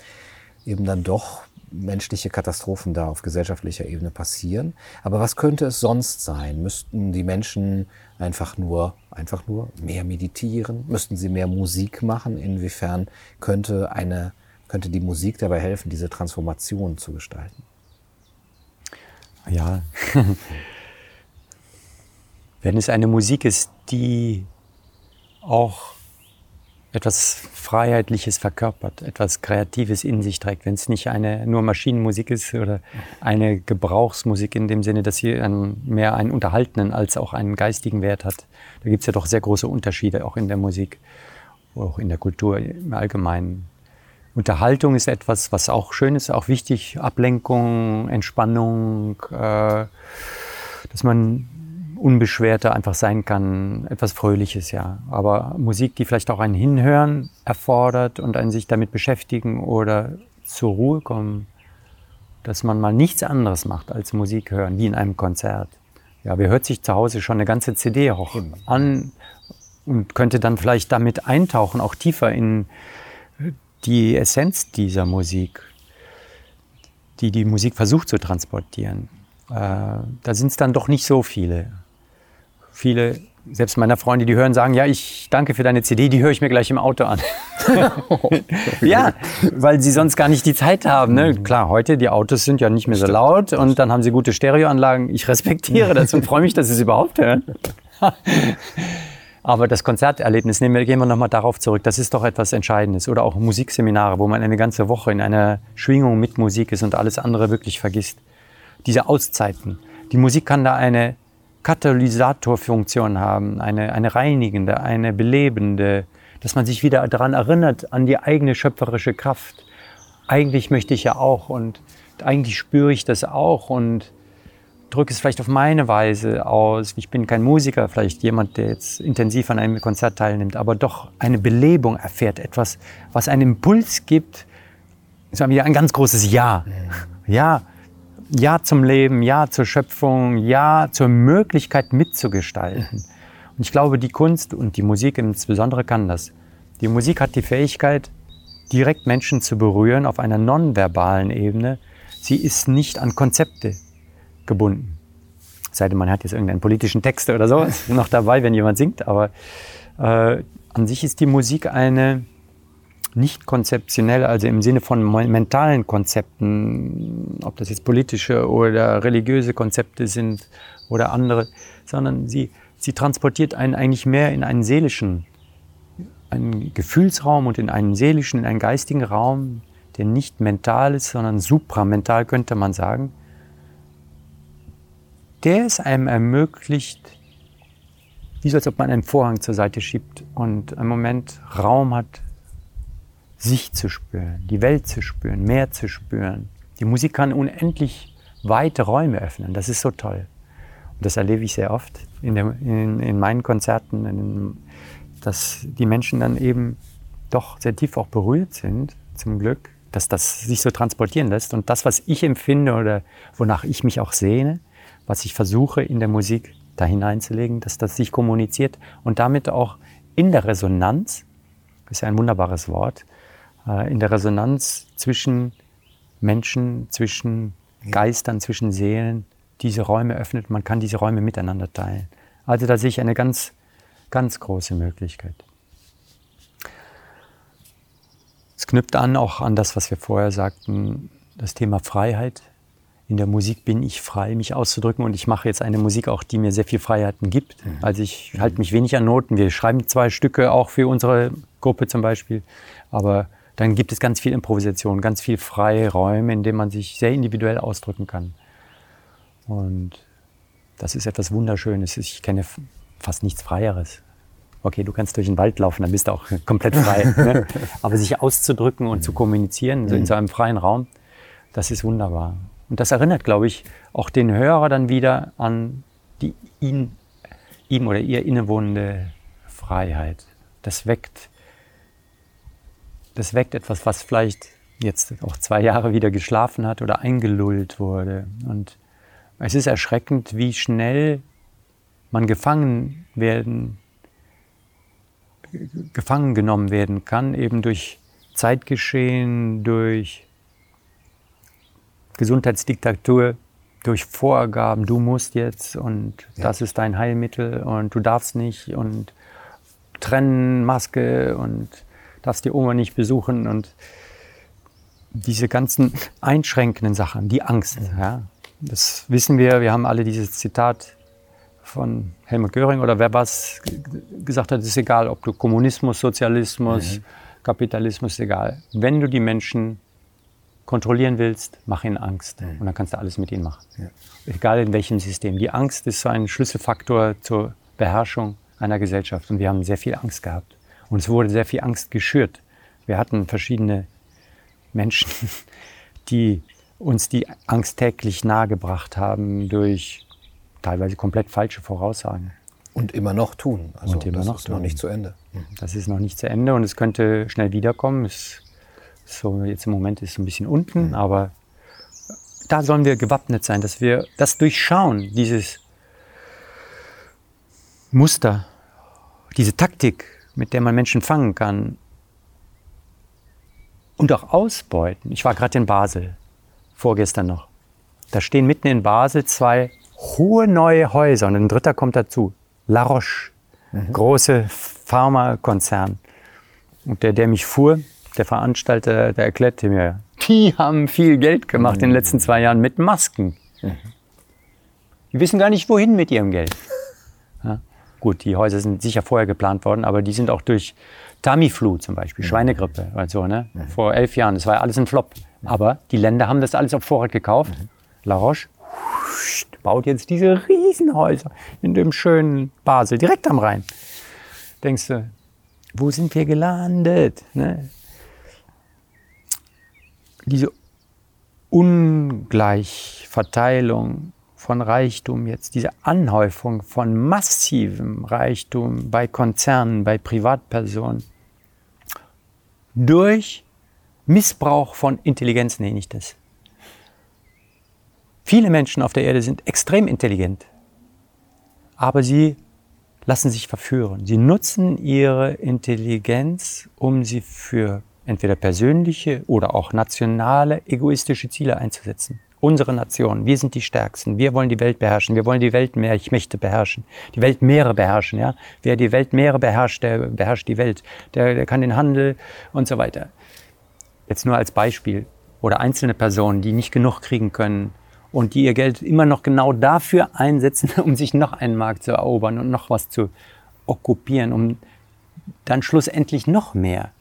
eben dann doch menschliche Katastrophen da auf gesellschaftlicher Ebene passieren. Aber was könnte es sonst sein? Müssten die Menschen einfach nur, einfach nur mehr meditieren? Müssten sie mehr Musik machen? Inwiefern könnte eine, könnte die Musik dabei helfen, diese Transformation zu gestalten? Ja. Wenn es eine Musik ist, die auch etwas Freiheitliches verkörpert, etwas Kreatives in sich trägt, wenn es nicht eine nur Maschinenmusik ist oder eine Gebrauchsmusik in dem Sinne, dass sie einen, mehr einen unterhaltenen als auch einen geistigen Wert hat. Da gibt es ja doch sehr große Unterschiede auch in der Musik, auch in der Kultur im Allgemeinen. Unterhaltung ist etwas, was auch schön ist, auch wichtig. Ablenkung, Entspannung, äh, dass man unbeschwerter einfach sein kann, etwas Fröhliches, ja. Aber Musik, die vielleicht auch ein Hinhören erfordert und ein sich damit beschäftigen oder zur Ruhe kommen, dass man mal nichts anderes macht als Musik hören, wie in einem Konzert. Ja, wer hört sich zu Hause schon eine ganze CD auch an und könnte dann vielleicht damit eintauchen, auch tiefer in die Essenz dieser Musik, die die Musik versucht zu transportieren. Äh, da sind es dann doch nicht so viele viele, selbst meiner Freunde, die hören, sagen, ja, ich danke für deine CD, die höre ich mir gleich im Auto an. ja, weil sie sonst gar nicht die Zeit haben. Ne? Klar, heute, die Autos sind ja nicht mehr so laut und dann haben sie gute Stereoanlagen. Ich respektiere das und freue mich, dass sie es überhaupt hören. Aber das Konzerterlebnis, nehmen wir, gehen wir nochmal darauf zurück, das ist doch etwas Entscheidendes. Oder auch Musikseminare, wo man eine ganze Woche in einer Schwingung mit Musik ist und alles andere wirklich vergisst. Diese Auszeiten. Die Musik kann da eine Katalysatorfunktion haben, eine, eine reinigende, eine belebende, dass man sich wieder daran erinnert, an die eigene schöpferische Kraft. Eigentlich möchte ich ja auch und eigentlich spüre ich das auch und drücke es vielleicht auf meine Weise aus. Ich bin kein Musiker, vielleicht jemand, der jetzt intensiv an einem Konzert teilnimmt, aber doch eine Belebung erfährt, etwas, was einen Impuls gibt. Das war wieder ein ganz großes Ja. Ja, ja zum Leben, Ja zur Schöpfung, Ja zur Möglichkeit mitzugestalten. Und ich glaube, die Kunst und die Musik insbesondere kann das. Die Musik hat die Fähigkeit, direkt Menschen zu berühren auf einer nonverbalen Ebene. Sie ist nicht an Konzepte gebunden. Sei denn, man hat jetzt irgendeinen politischen Text oder so noch dabei, wenn jemand singt. Aber äh, an sich ist die Musik eine nicht konzeptionell, also im Sinne von mentalen Konzepten, ob das jetzt politische oder religiöse Konzepte sind oder andere, sondern sie, sie transportiert einen eigentlich mehr in einen seelischen, einen Gefühlsraum und in einen seelischen, in einen geistigen Raum, der nicht mental ist, sondern supramental könnte man sagen, der es einem ermöglicht, wie so als ob man einen Vorhang zur Seite schiebt und einen Moment Raum hat sich zu spüren, die Welt zu spüren, mehr zu spüren. Die Musik kann unendlich weite Räume öffnen. Das ist so toll. Und das erlebe ich sehr oft in, der, in, in meinen Konzerten, in, dass die Menschen dann eben doch sehr tief auch berührt sind, zum Glück, dass das sich so transportieren lässt. Und das, was ich empfinde oder wonach ich mich auch sehne, was ich versuche in der Musik da hineinzulegen, dass das sich kommuniziert und damit auch in der Resonanz, ist ja ein wunderbares Wort, in der Resonanz zwischen Menschen, zwischen Geistern, zwischen Seelen, diese Räume öffnet. Man kann diese Räume miteinander teilen. Also da sehe ich eine ganz, ganz große Möglichkeit. Es knüpft an auch an das, was wir vorher sagten, das Thema Freiheit. In der Musik bin ich frei, mich auszudrücken und ich mache jetzt eine Musik auch, die mir sehr viel Freiheiten gibt. Mhm. Also ich halte mich wenig an Noten. Wir schreiben zwei Stücke auch für unsere Gruppe zum Beispiel, aber dann gibt es ganz viel Improvisation, ganz viel freie Räume, in denen man sich sehr individuell ausdrücken kann. Und das ist etwas Wunderschönes. Ich kenne fast nichts Freieres. Okay, du kannst durch den Wald laufen, dann bist du auch komplett frei. ne? Aber sich auszudrücken und zu kommunizieren, so in so einem freien Raum, das ist wunderbar. Und das erinnert, glaube ich, auch den Hörer dann wieder an die ihn, ihm oder ihr innewohnende Freiheit. Das weckt das weckt etwas, was vielleicht jetzt auch zwei Jahre wieder geschlafen hat oder eingelullt wurde. Und es ist erschreckend, wie schnell man gefangen werden, gefangen genommen werden kann, eben durch Zeitgeschehen, durch Gesundheitsdiktatur, durch Vorgaben, du musst jetzt und ja. das ist dein Heilmittel und du darfst nicht und trennen, Maske und darfst die Oma nicht besuchen und diese ganzen einschränkenden Sachen, die Angst. Ja, das wissen wir. Wir haben alle dieses Zitat von Helmut Göring oder wer was gesagt hat, ist egal, ob du Kommunismus, Sozialismus, mhm. Kapitalismus, egal. Wenn du die Menschen kontrollieren willst, mach ihnen Angst. Mhm. Und dann kannst du alles mit ihnen machen. Ja. Egal in welchem System. Die Angst ist so ein Schlüsselfaktor zur Beherrschung einer Gesellschaft. Und wir haben sehr viel Angst gehabt. Und es wurde sehr viel Angst geschürt. Wir hatten verschiedene Menschen, die uns die Angst täglich nahegebracht haben durch teilweise komplett falsche Voraussagen. Und immer noch tun. Also und immer das noch ist tun. noch nicht zu Ende. Mhm. Das ist noch nicht zu Ende und es könnte schnell wiederkommen. Es, so jetzt im Moment ist es ein bisschen unten, mhm. aber da sollen wir gewappnet sein, dass wir das durchschauen, dieses Muster, diese Taktik, mit der man Menschen fangen kann und auch ausbeuten. Ich war gerade in Basel, vorgestern noch. Da stehen mitten in Basel zwei hohe neue Häuser und ein dritter kommt dazu. La Roche, mhm. große Pharmakonzern. Und der, der mich fuhr, der Veranstalter, der erklärte mir, die haben viel Geld gemacht mhm. in den letzten zwei Jahren mit Masken. Mhm. Die wissen gar nicht, wohin mit ihrem Geld. Gut, die Häuser sind sicher vorher geplant worden, aber die sind auch durch Tamiflu zum Beispiel, mhm. Schweinegrippe, also, ne? Mhm. vor elf Jahren, das war ja alles ein Flop. Aber die Länder haben das alles auf Vorrat gekauft. Mhm. La Roche baut jetzt diese Riesenhäuser in dem schönen Basel, direkt am Rhein. Denkst du, wo sind wir gelandet? Ne? Diese Ungleichverteilung von Reichtum jetzt, diese Anhäufung von massivem Reichtum bei Konzernen, bei Privatpersonen, durch Missbrauch von Intelligenz nenne ich das. Viele Menschen auf der Erde sind extrem intelligent, aber sie lassen sich verführen. Sie nutzen ihre Intelligenz, um sie für entweder persönliche oder auch nationale egoistische Ziele einzusetzen unsere Nation, wir sind die Stärksten, wir wollen die Welt beherrschen, wir wollen die Weltmächte beherrschen, die Weltmeere beherrschen. Ja? Wer die Weltmeere beherrscht, der beherrscht die Welt, der, der kann den Handel und so weiter. Jetzt nur als Beispiel. Oder einzelne Personen, die nicht genug kriegen können und die ihr Geld immer noch genau dafür einsetzen, um sich noch einen Markt zu erobern und noch was zu okkupieren, um dann schlussendlich noch mehr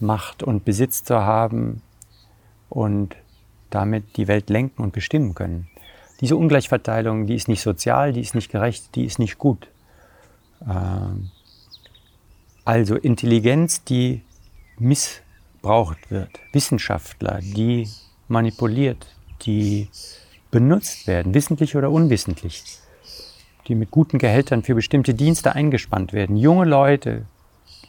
Macht und Besitz zu haben und damit die Welt lenken und bestimmen können. Diese Ungleichverteilung, die ist nicht sozial, die ist nicht gerecht, die ist nicht gut. Ähm, also Intelligenz, die missbraucht wird, Wissenschaftler, die manipuliert, die benutzt werden, wissentlich oder unwissentlich, die mit guten Gehältern für bestimmte Dienste eingespannt werden, junge Leute,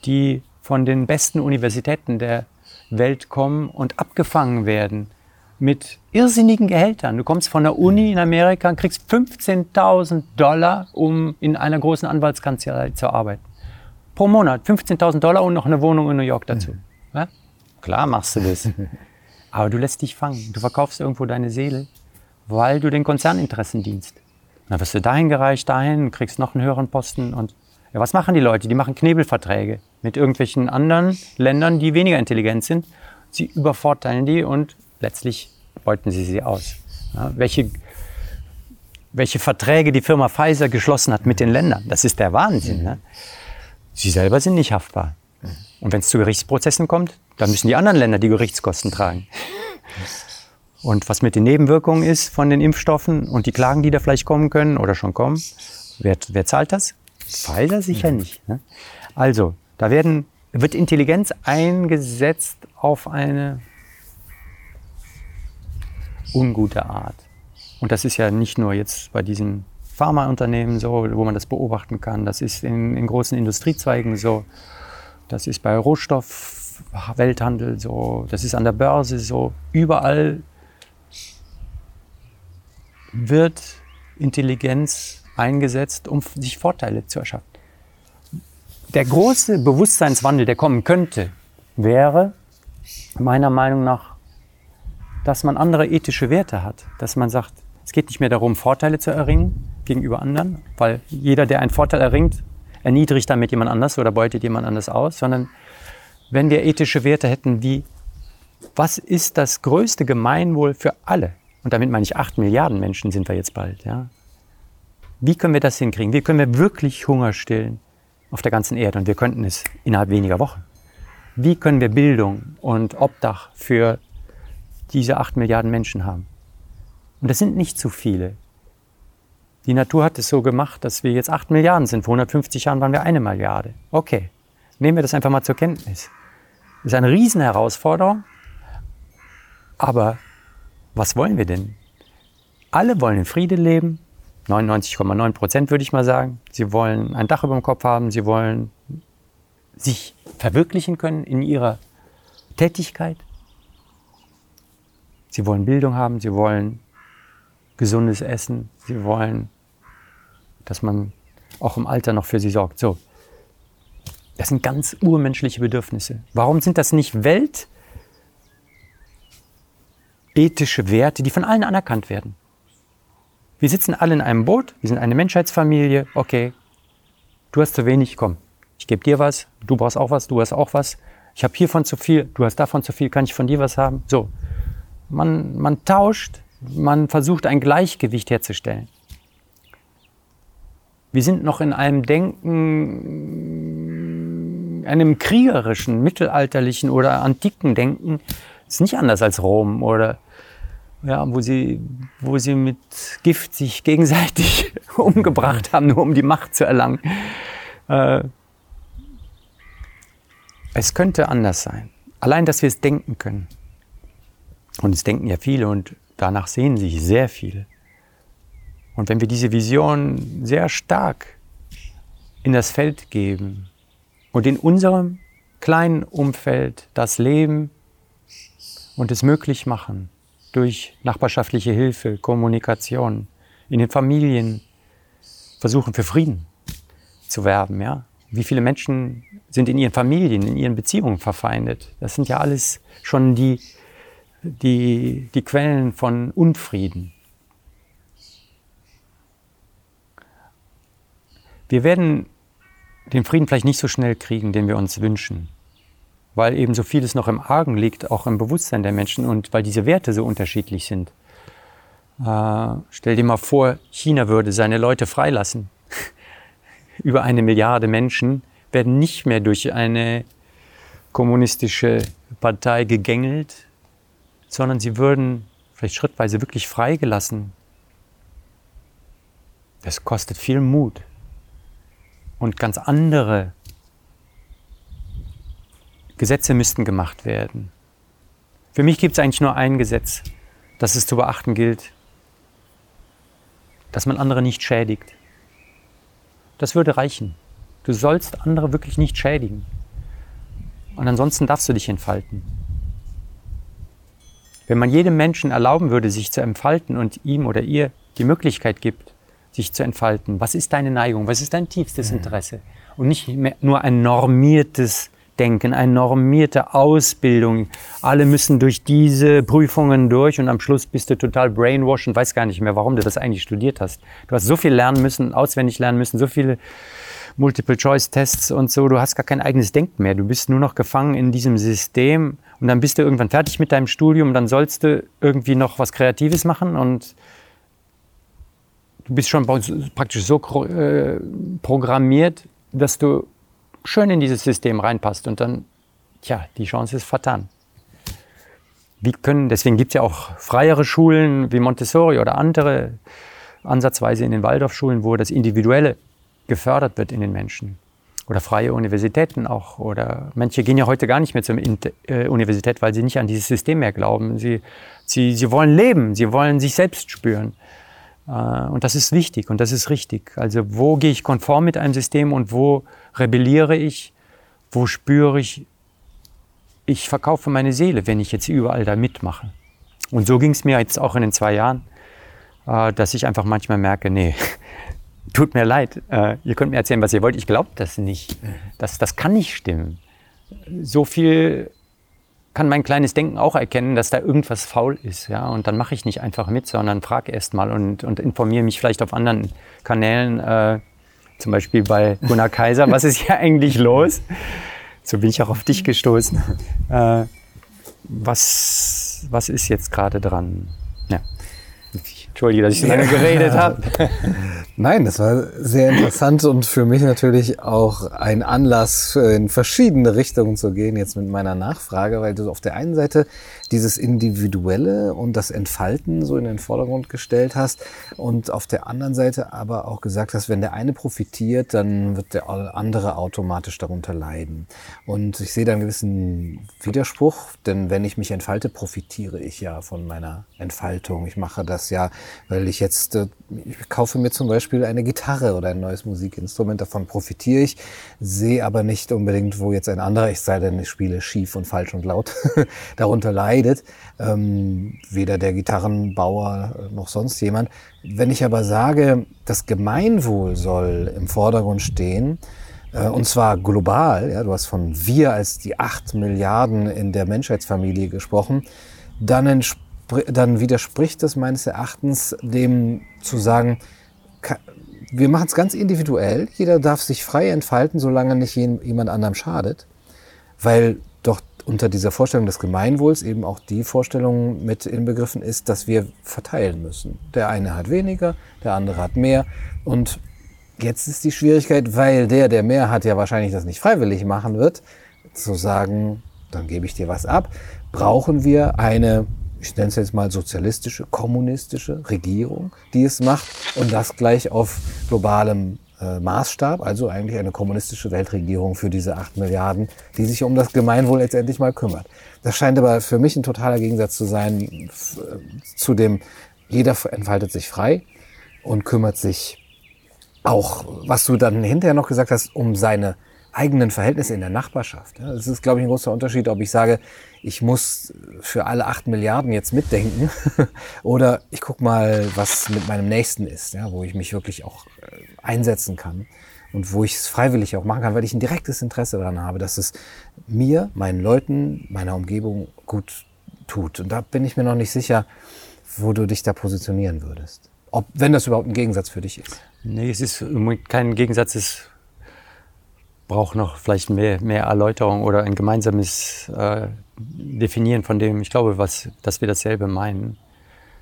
die von den besten Universitäten der Welt kommen und abgefangen werden mit irrsinnigen Gehältern. Du kommst von der Uni in Amerika und kriegst 15.000 Dollar, um in einer großen Anwaltskanzlei zu arbeiten. Pro Monat 15.000 Dollar und noch eine Wohnung in New York dazu. Mhm. Ja? Klar machst du das. Aber du lässt dich fangen. Du verkaufst irgendwo deine Seele, weil du den Konzerninteressen dienst. dann wirst du dahin gereicht, dahin, kriegst noch einen höheren Posten. Und ja, was machen die Leute? Die machen Knebelverträge mit irgendwelchen anderen Ländern, die weniger intelligent sind. Sie übervorteilen die und letztlich beuten sie sie aus. Ja, welche, welche Verträge die Firma Pfizer geschlossen hat mit den Ländern, das ist der Wahnsinn. Ne? Sie selber sind nicht haftbar. Und wenn es zu Gerichtsprozessen kommt, dann müssen die anderen Länder die Gerichtskosten tragen. Und was mit den Nebenwirkungen ist von den Impfstoffen und die Klagen, die da vielleicht kommen können oder schon kommen, wer, wer zahlt das? Pfizer sicher nicht. Ne? Also, da werden, wird Intelligenz eingesetzt auf eine ungute Art. Und das ist ja nicht nur jetzt bei diesen Pharmaunternehmen so, wo man das beobachten kann. Das ist in, in großen Industriezweigen so. Das ist bei Rohstoffwelthandel so. Das ist an der Börse so. Überall wird Intelligenz eingesetzt, um sich Vorteile zu erschaffen. Der große Bewusstseinswandel, der kommen könnte, wäre meiner Meinung nach dass man andere ethische Werte hat. Dass man sagt, es geht nicht mehr darum, Vorteile zu erringen gegenüber anderen, weil jeder, der einen Vorteil erringt, erniedrigt damit jemand anders oder beutet jemand anders aus, sondern wenn wir ethische Werte hätten wie, was ist das größte Gemeinwohl für alle? Und damit meine ich, acht Milliarden Menschen sind wir jetzt bald. Ja? Wie können wir das hinkriegen? Wie können wir wirklich Hunger stillen auf der ganzen Erde? Und wir könnten es innerhalb weniger Wochen. Wie können wir Bildung und Obdach für diese acht Milliarden Menschen haben. Und das sind nicht zu viele. Die Natur hat es so gemacht, dass wir jetzt acht Milliarden sind. Vor 150 Jahren waren wir eine Milliarde. Okay, nehmen wir das einfach mal zur Kenntnis. Das ist eine Riesenherausforderung. Aber was wollen wir denn? Alle wollen in Friede leben. 99,9 Prozent würde ich mal sagen. Sie wollen ein Dach über dem Kopf haben. Sie wollen sich verwirklichen können in ihrer Tätigkeit. Sie wollen Bildung haben, sie wollen gesundes Essen, sie wollen, dass man auch im Alter noch für sie sorgt. So, das sind ganz urmenschliche Bedürfnisse. Warum sind das nicht weltethische Werte, die von allen anerkannt werden? Wir sitzen alle in einem Boot, wir sind eine Menschheitsfamilie. Okay, du hast zu wenig, komm, ich gebe dir was, du brauchst auch was, du hast auch was. Ich habe hiervon zu viel, du hast davon zu viel, kann ich von dir was haben? So, man, man tauscht, man versucht ein Gleichgewicht herzustellen. Wir sind noch in einem Denken, einem kriegerischen, mittelalterlichen oder antiken Denken. Das ist nicht anders als Rom oder ja, wo sie, wo sie mit Gift sich gegenseitig umgebracht haben, nur um die Macht zu erlangen. Äh, es könnte anders sein. Allein, dass wir es denken können. Und es denken ja viele und danach sehen sich sehr viele. Und wenn wir diese Vision sehr stark in das Feld geben und in unserem kleinen Umfeld das Leben und es möglich machen durch nachbarschaftliche Hilfe, Kommunikation, in den Familien versuchen für Frieden zu werben, ja? Wie viele Menschen sind in ihren Familien, in ihren Beziehungen verfeindet? Das sind ja alles schon die die, die Quellen von Unfrieden. Wir werden den Frieden vielleicht nicht so schnell kriegen, den wir uns wünschen, weil eben so vieles noch im Argen liegt, auch im Bewusstsein der Menschen und weil diese Werte so unterschiedlich sind. Äh, stell dir mal vor, China würde seine Leute freilassen. Über eine Milliarde Menschen werden nicht mehr durch eine kommunistische Partei gegängelt, sondern sie würden vielleicht schrittweise wirklich freigelassen. Das kostet viel Mut und ganz andere Gesetze müssten gemacht werden. Für mich gibt es eigentlich nur ein Gesetz, das es zu beachten gilt, dass man andere nicht schädigt. Das würde reichen. Du sollst andere wirklich nicht schädigen. Und ansonsten darfst du dich entfalten. Wenn man jedem Menschen erlauben würde, sich zu entfalten und ihm oder ihr die Möglichkeit gibt, sich zu entfalten, was ist deine Neigung, was ist dein tiefstes mhm. Interesse? Und nicht nur ein normiertes Denken, eine normierte Ausbildung. Alle müssen durch diese Prüfungen durch und am Schluss bist du total brainwashed und weißt gar nicht mehr, warum du das eigentlich studiert hast. Du hast so viel lernen müssen, auswendig lernen müssen, so viele Multiple-Choice-Tests und so. Du hast gar kein eigenes Denken mehr. Du bist nur noch gefangen in diesem System und dann bist du irgendwann fertig mit deinem Studium. Dann sollst du irgendwie noch was Kreatives machen und du bist schon praktisch so äh, programmiert, dass du schön in dieses System reinpasst und dann, tja, die Chance ist vertan. Wie können, deswegen gibt es ja auch freiere Schulen wie Montessori oder andere, ansatzweise in den Waldorfschulen, wo das Individuelle gefördert wird in den Menschen. Oder freie Universitäten auch. Oder manche gehen ja heute gar nicht mehr zur äh, Universität, weil sie nicht an dieses System mehr glauben. Sie, sie, sie wollen leben, sie wollen sich selbst spüren. Äh, und das ist wichtig und das ist richtig. Also wo gehe ich konform mit einem System und wo rebelliere ich? Wo spüre ich, ich verkaufe meine Seele, wenn ich jetzt überall da mitmache? Und so ging es mir jetzt auch in den zwei Jahren, äh, dass ich einfach manchmal merke, nee, tut mir leid, äh, ihr könnt mir erzählen, was ihr wollt, ich glaube das nicht. Das, das kann nicht stimmen. So viel kann mein kleines Denken auch erkennen, dass da irgendwas faul ist. Ja? Und dann mache ich nicht einfach mit, sondern frage erst mal und, und informiere mich vielleicht auf anderen Kanälen, äh, zum Beispiel bei Gunnar Kaiser, was ist hier eigentlich los? So bin ich auch auf dich gestoßen. Äh, was, was ist jetzt gerade dran? Entschuldige, dass ich so lange geredet habe. Nein, das war sehr interessant und für mich natürlich auch ein Anlass, in verschiedene Richtungen zu gehen, jetzt mit meiner Nachfrage, weil du auf der einen Seite dieses Individuelle und das Entfalten so in den Vordergrund gestellt hast und auf der anderen Seite aber auch gesagt hast, wenn der eine profitiert, dann wird der andere automatisch darunter leiden. Und ich sehe da einen gewissen Widerspruch, denn wenn ich mich entfalte, profitiere ich ja von meiner Entfaltung. Ich mache das ja, weil ich jetzt, äh, ich kaufe mir zum Beispiel eine Gitarre oder ein neues Musikinstrument, davon profitiere ich, sehe aber nicht unbedingt, wo jetzt ein anderer, ich sei denn, ich spiele schief und falsch und laut, darunter leidet leidet, ähm, weder der Gitarrenbauer äh, noch sonst jemand. Wenn ich aber sage, das Gemeinwohl soll im Vordergrund stehen, äh, und zwar global, ja, du hast von wir als die acht Milliarden in der Menschheitsfamilie gesprochen, dann, dann widerspricht das meines Erachtens dem zu sagen, wir machen es ganz individuell, jeder darf sich frei entfalten, solange nicht jemand anderem schadet, weil unter dieser Vorstellung des Gemeinwohls eben auch die Vorstellung mit inbegriffen ist, dass wir verteilen müssen. Der eine hat weniger, der andere hat mehr. Und jetzt ist die Schwierigkeit, weil der, der mehr hat, ja wahrscheinlich das nicht freiwillig machen wird, zu sagen, dann gebe ich dir was ab, brauchen wir eine, ich nenne es jetzt mal sozialistische, kommunistische Regierung, die es macht und das gleich auf globalem äh, Maßstab, also eigentlich eine kommunistische Weltregierung für diese acht Milliarden, die sich um das Gemeinwohl letztendlich mal kümmert. Das scheint aber für mich ein totaler Gegensatz zu sein äh, zu dem, jeder entfaltet sich frei und kümmert sich auch, was du dann hinterher noch gesagt hast, um seine eigenen Verhältnisse in der Nachbarschaft. Das ist, glaube ich, ein großer Unterschied, ob ich sage, ich muss für alle acht Milliarden jetzt mitdenken oder ich gucke mal, was mit meinem Nächsten ist, ja, wo ich mich wirklich auch äh, einsetzen kann und wo ich es freiwillig auch machen kann, weil ich ein direktes Interesse daran habe, dass es mir, meinen Leuten, meiner Umgebung gut tut. Und da bin ich mir noch nicht sicher, wo du dich da positionieren würdest. Ob, wenn das überhaupt ein Gegensatz für dich ist. Nee, es ist kein Gegensatz, es braucht noch vielleicht mehr, mehr Erläuterung oder ein gemeinsames äh, Definieren von dem, ich glaube, was, dass wir dasselbe meinen.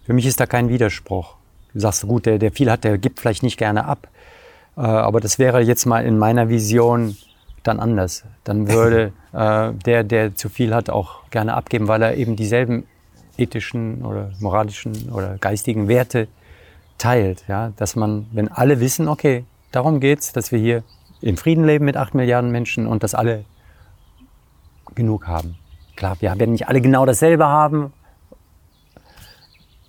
Für mich ist da kein Widerspruch. Du sagst, gut, der, der viel hat, der gibt vielleicht nicht gerne ab. Äh, aber das wäre jetzt mal in meiner Vision dann anders. Dann würde äh, der, der zu viel hat, auch gerne abgeben, weil er eben dieselben ethischen oder moralischen oder geistigen Werte teilt. Ja? Dass man, wenn alle wissen, okay, darum geht's, dass wir hier in Frieden leben mit acht Milliarden Menschen und dass alle genug haben. Klar, wir werden nicht alle genau dasselbe haben,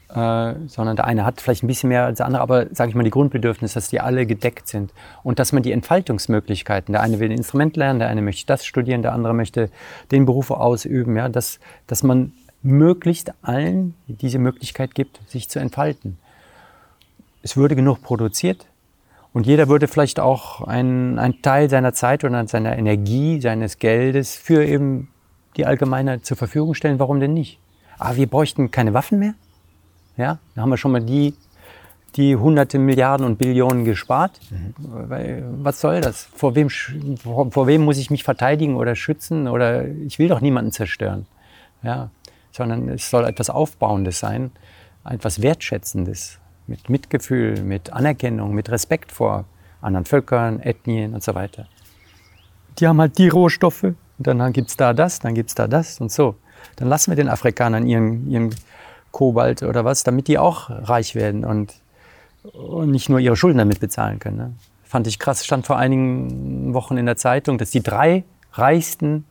äh, sondern der eine hat vielleicht ein bisschen mehr als der andere, aber sage ich mal, die Grundbedürfnisse, dass die alle gedeckt sind und dass man die Entfaltungsmöglichkeiten, der eine will ein Instrument lernen, der eine möchte das studieren, der andere möchte den Beruf ausüben, ja, dass, dass man möglichst allen diese Möglichkeit gibt, sich zu entfalten. Es würde genug produziert und jeder würde vielleicht auch einen, einen Teil seiner Zeit und seiner Energie, seines Geldes für eben die Allgemeinheit zur Verfügung stellen. Warum denn nicht? Aber wir bräuchten keine Waffen mehr. Ja, da haben wir schon mal die, die hunderte Milliarden und Billionen gespart. Mhm. Weil, was soll das? Vor wem, vor, vor, wem muss ich mich verteidigen oder schützen? Oder ich will doch niemanden zerstören. Ja, sondern es soll etwas Aufbauendes sein, etwas Wertschätzendes, mit Mitgefühl, mit Anerkennung, mit Respekt vor anderen Völkern, Ethnien und so weiter. Die haben halt die Rohstoffe, und dann gibt es da das, dann gibt es da das und so. Dann lassen wir den Afrikanern ihren, ihren Kobalt oder was, damit die auch reich werden und, und nicht nur ihre Schulden damit bezahlen können. Ne? Fand ich krass, stand vor einigen Wochen in der Zeitung, dass die drei reichsten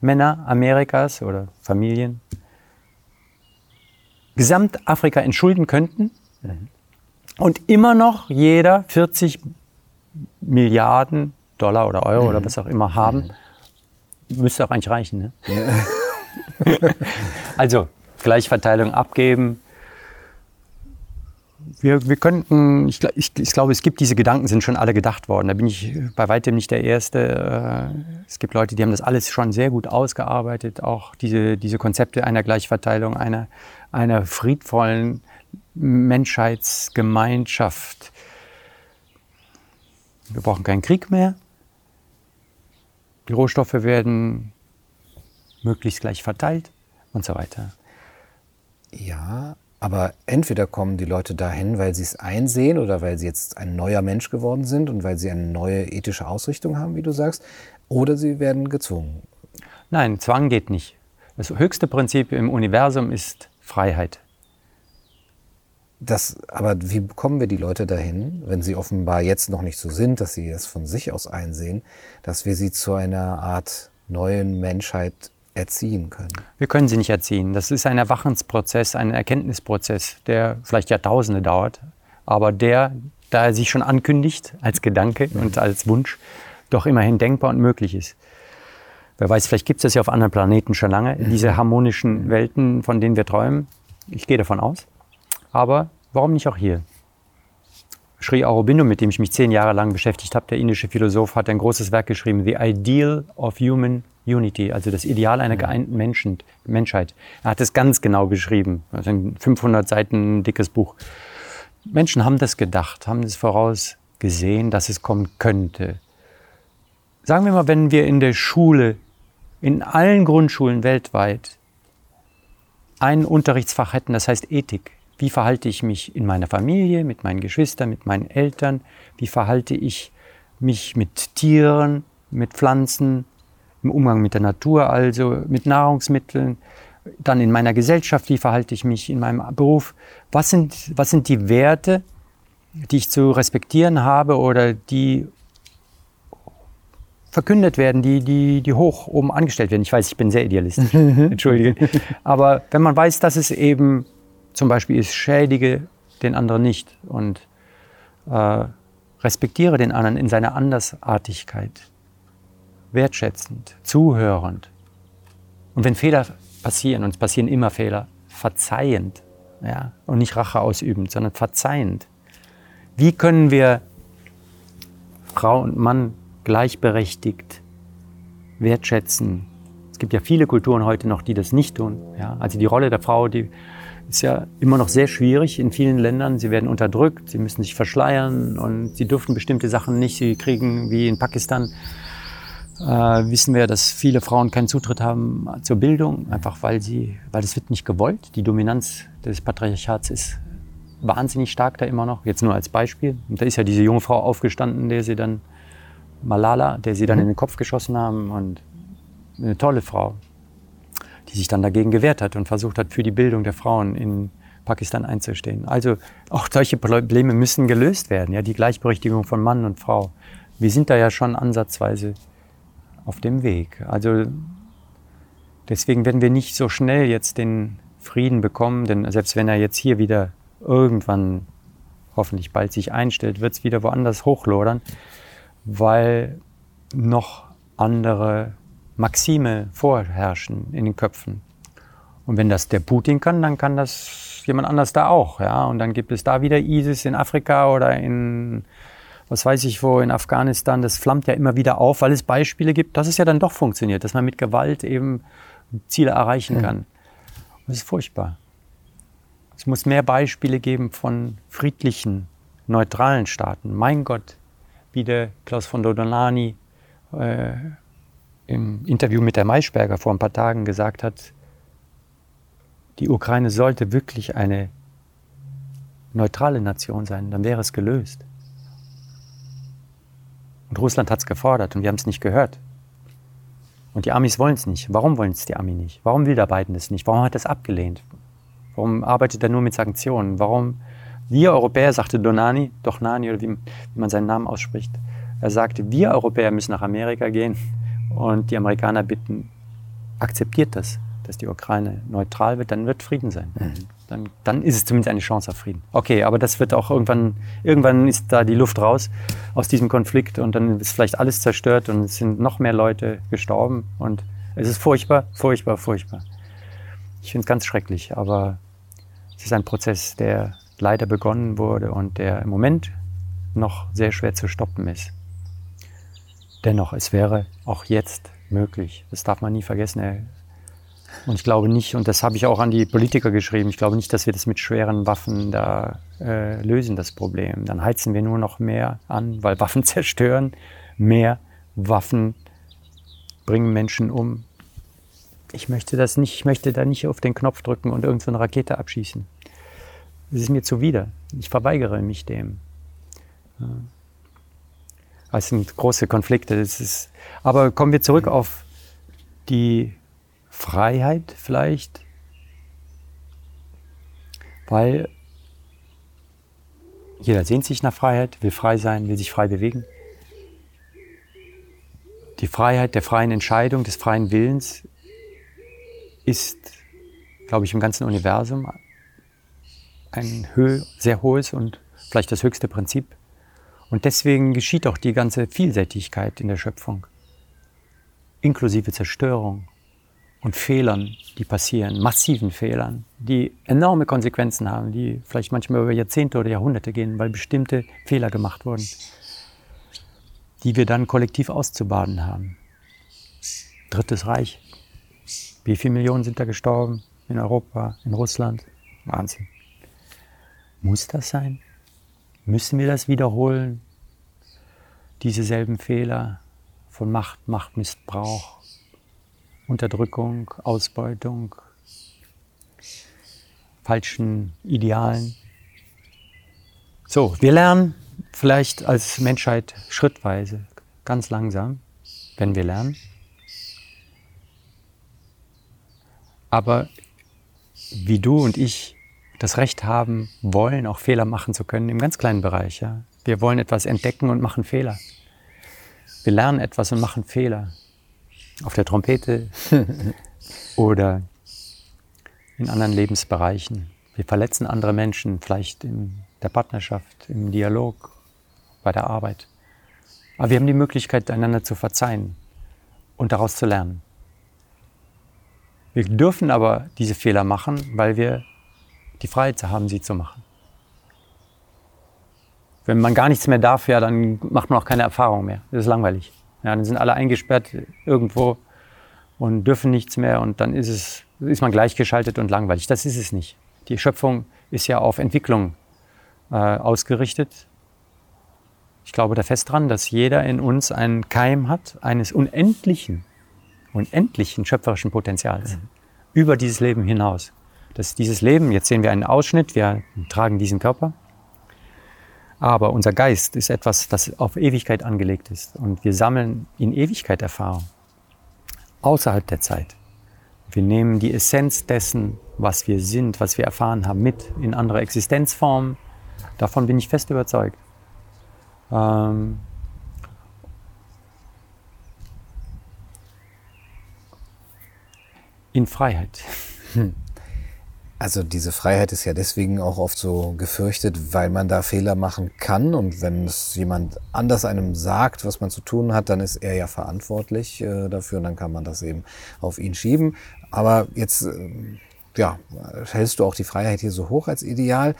Männer Amerikas oder Familien Gesamtafrika entschulden könnten mhm. Und immer noch jeder 40 Milliarden Dollar oder Euro mhm. oder was auch immer haben. Mhm. Müsste auch eigentlich reichen. Ne? Ja. also, Gleichverteilung abgeben. Wir, wir könnten, ich, ich, ich, glaube, es gibt diese Gedanken, sind schon alle gedacht worden. Da bin ich bei weitem nicht der Erste. Äh, es gibt Leute, die haben das alles schon sehr gut ausgearbeitet. Auch diese, diese Konzepte einer Gleichverteilung, einer, einer friedvollen Menschheitsgemeinschaft. Wir brauchen keinen Krieg mehr. Die Rohstoffe werden möglichst gleich verteilt und so weiter. Ja, aber entweder kommen die Leute dahin, weil sie es einsehen oder weil sie jetzt ein neuer Mensch geworden sind und weil sie eine neue ethische Ausrichtung haben, wie du sagst, oder sie werden gezwungen. Nein, Zwang geht nicht. Das höchste Prinzip im Universum ist Freiheit. Das, aber wie bekommen wir die Leute dahin, wenn sie offenbar jetzt noch nicht so sind, dass sie es von sich aus einsehen, dass wir sie zu einer Art neuen Menschheit erziehen können? Wir können sie nicht erziehen. Das ist ein Erwachensprozess, ein Erkenntnisprozess, der vielleicht Jahrtausende dauert, aber der, da er sich schon ankündigt als Gedanke mhm. und als Wunsch, doch immerhin denkbar und möglich ist. Wer weiß, vielleicht gibt es das ja auf anderen Planeten schon lange, mhm. diese harmonischen mhm. Welten, von denen wir träumen. Ich gehe davon aus. Aber warum nicht auch hier? Sri Aurobindo, mit dem ich mich zehn Jahre lang beschäftigt habe, der indische Philosoph, hat ein großes Werk geschrieben, The Ideal of Human Unity, also das Ideal einer geeinten Menschen, Menschheit. Er hat es ganz genau beschrieben. Also ein 500 Seiten dickes Buch. Menschen haben das gedacht, haben es vorausgesehen, dass es kommen könnte. Sagen wir mal, wenn wir in der Schule, in allen Grundschulen weltweit, ein Unterrichtsfach hätten, das heißt Ethik. Wie verhalte ich mich in meiner Familie, mit meinen Geschwistern, mit meinen Eltern? Wie verhalte ich mich mit Tieren, mit Pflanzen, im Umgang mit der Natur, also mit Nahrungsmitteln, dann in meiner Gesellschaft, wie verhalte ich mich in meinem Beruf, was sind, was sind die Werte, die ich zu respektieren habe oder die verkündet werden, die, die, die hoch oben angestellt werden. Ich weiß, ich bin sehr idealistisch, entschuldige. Aber wenn man weiß, dass es eben zum Beispiel ist, schädige den anderen nicht und äh, respektiere den anderen in seiner Andersartigkeit, wertschätzend, zuhörend. Und wenn Fehler passieren, und es passieren immer Fehler, verzeihend. Ja? Und nicht Rache ausübend, sondern verzeihend. Wie können wir Frau und Mann gleichberechtigt wertschätzen? Es gibt ja viele Kulturen heute noch, die das nicht tun. Ja? Also die Rolle der Frau, die ist ja immer noch sehr schwierig in vielen Ländern. Sie werden unterdrückt, sie müssen sich verschleiern und sie dürfen bestimmte Sachen nicht. Sie kriegen, wie in Pakistan, äh, wissen wir, dass viele Frauen keinen Zutritt haben zur Bildung, einfach weil sie, weil es wird nicht gewollt. Die Dominanz des Patriarchats ist wahnsinnig stark da immer noch. Jetzt nur als Beispiel. Und da ist ja diese junge Frau aufgestanden, der sie dann, Malala, der sie dann mhm. in den Kopf geschossen haben und eine tolle Frau, die sich dann dagegen gewehrt hat und versucht hat, für die Bildung der Frauen in Pakistan einzustehen. Also auch solche Probleme müssen gelöst werden, ja, die Gleichberechtigung von Mann und Frau. Wir sind da ja schon ansatzweise auf dem Weg. Also deswegen werden wir nicht so schnell jetzt den, Frieden bekommen, denn selbst wenn er jetzt hier wieder irgendwann hoffentlich bald sich einstellt, wird es wieder woanders hochlodern, weil noch andere Maxime vorherrschen in den Köpfen. Und wenn das der Putin kann, dann kann das jemand anders da auch. Ja? Und dann gibt es da wieder ISIS in Afrika oder in, was weiß ich wo, in Afghanistan. Das flammt ja immer wieder auf, weil es Beispiele gibt, dass es ja dann doch funktioniert, dass man mit Gewalt eben Ziele erreichen kann. Und das ist furchtbar. Es muss mehr Beispiele geben von friedlichen, neutralen Staaten. Mein Gott, wie der Klaus von Dodonani äh, im Interview mit der Maischberger vor ein paar Tagen gesagt hat, die Ukraine sollte wirklich eine neutrale Nation sein, dann wäre es gelöst. Und Russland hat es gefordert und wir haben es nicht gehört. Und die Amis wollen es nicht. Warum wollen es die Amis nicht? Warum will der Biden es nicht? Warum hat er es abgelehnt? Warum arbeitet er nur mit Sanktionen? Warum? Wir Europäer, sagte Donani, Dochnani oder wie, wie man seinen Namen ausspricht, er sagte, wir Europäer müssen nach Amerika gehen und die Amerikaner bitten, akzeptiert das, dass die Ukraine neutral wird, dann wird Frieden sein. Mhm. Dann, dann ist es zumindest eine Chance auf Frieden. Okay, aber das wird auch irgendwann, irgendwann ist da die Luft raus aus diesem Konflikt und dann ist vielleicht alles zerstört und es sind noch mehr Leute gestorben und es ist furchtbar, furchtbar, furchtbar. Ich finde es ganz schrecklich, aber es ist ein Prozess, der leider begonnen wurde und der im Moment noch sehr schwer zu stoppen ist. Dennoch, es wäre auch jetzt möglich. Das darf man nie vergessen. Und ich glaube nicht, und das habe ich auch an die Politiker geschrieben, ich glaube nicht, dass wir das mit schweren Waffen da äh, lösen, das Problem. Dann heizen wir nur noch mehr an, weil Waffen zerstören. Mehr Waffen bringen Menschen um. Ich möchte das nicht, ich möchte da nicht auf den Knopf drücken und irgendeine so Rakete abschießen. Es ist mir zuwider. Ich verweigere mich dem. Es sind große Konflikte. Das ist, aber kommen wir zurück auf die Freiheit vielleicht. Weil jeder sehnt sich nach Freiheit, will frei sein, will sich frei bewegen. Die Freiheit der freien Entscheidung, des freien Willens ist, glaube ich, im ganzen Universum ein sehr hohes und vielleicht das höchste Prinzip. Und deswegen geschieht auch die ganze Vielseitigkeit in der Schöpfung, inklusive Zerstörung und Fehlern, die passieren, massiven Fehlern, die enorme Konsequenzen haben, die vielleicht manchmal über Jahrzehnte oder Jahrhunderte gehen, weil bestimmte Fehler gemacht wurden, die wir dann kollektiv auszubaden haben. Drittes Reich. Wie viele Millionen sind da gestorben in Europa, in Russland? Wahnsinn. Muss das sein? Müssen wir das wiederholen? Diese selben Fehler von Macht, Machtmissbrauch, Unterdrückung, Ausbeutung, falschen Idealen. So, wir lernen vielleicht als Menschheit schrittweise, ganz langsam, wenn wir lernen. Aber wie du und ich das Recht haben wollen, auch Fehler machen zu können im ganz kleinen Bereich. Ja. Wir wollen etwas entdecken und machen Fehler. Wir lernen etwas und machen Fehler. Auf der Trompete oder in anderen Lebensbereichen. Wir verletzen andere Menschen, vielleicht in der Partnerschaft, im Dialog, bei der Arbeit. Aber wir haben die Möglichkeit, einander zu verzeihen und daraus zu lernen. Wir dürfen aber diese Fehler machen, weil wir die Freiheit zu haben, sie zu machen. Wenn man gar nichts mehr darf, ja, dann macht man auch keine Erfahrung mehr. Das ist langweilig. Ja, dann sind alle eingesperrt irgendwo und dürfen nichts mehr und dann ist, es, ist man gleichgeschaltet und langweilig. Das ist es nicht. Die Schöpfung ist ja auf Entwicklung äh, ausgerichtet. Ich glaube da fest dran, dass jeder in uns einen Keim hat eines unendlichen, unendlichen schöpferischen Potenzials mhm. über dieses Leben hinaus dass dieses Leben, jetzt sehen wir einen Ausschnitt, wir tragen diesen Körper, aber unser Geist ist etwas, das auf Ewigkeit angelegt ist und wir sammeln in Ewigkeit Erfahrung, außerhalb der Zeit. Wir nehmen die Essenz dessen, was wir sind, was wir erfahren haben, mit in andere Existenzformen. Davon bin ich fest überzeugt. Ähm in Freiheit. Also diese Freiheit ist ja deswegen auch oft so gefürchtet, weil man da Fehler machen kann. Und wenn es jemand anders einem sagt, was man zu tun hat, dann ist er ja verantwortlich äh, dafür und dann kann man das eben auf ihn schieben. Aber jetzt, äh, ja, hältst du auch die Freiheit hier so hoch als Ideal.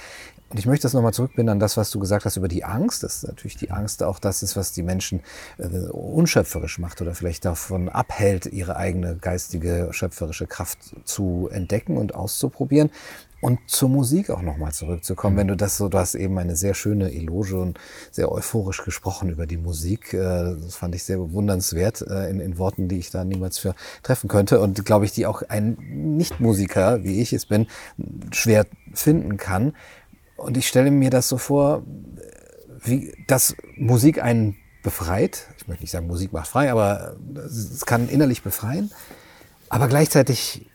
Und ich möchte das nochmal zurückbinden an das, was du gesagt hast über die Angst. Das ist natürlich die Angst auch das ist, was die Menschen äh, unschöpferisch macht oder vielleicht davon abhält, ihre eigene geistige, schöpferische Kraft zu entdecken und auszuprobieren. Und zur Musik auch nochmal zurückzukommen, wenn du das so, du hast eben eine sehr schöne Eloge und sehr euphorisch gesprochen über die Musik. Äh, das fand ich sehr bewundernswert äh, in, in Worten, die ich da niemals für treffen könnte und glaube ich, die auch ein Nichtmusiker, wie ich es bin, schwer finden kann. Und ich stelle mir das so vor, wie, dass Musik einen befreit. Ich möchte nicht sagen, Musik macht frei, aber es kann innerlich befreien. Aber gleichzeitig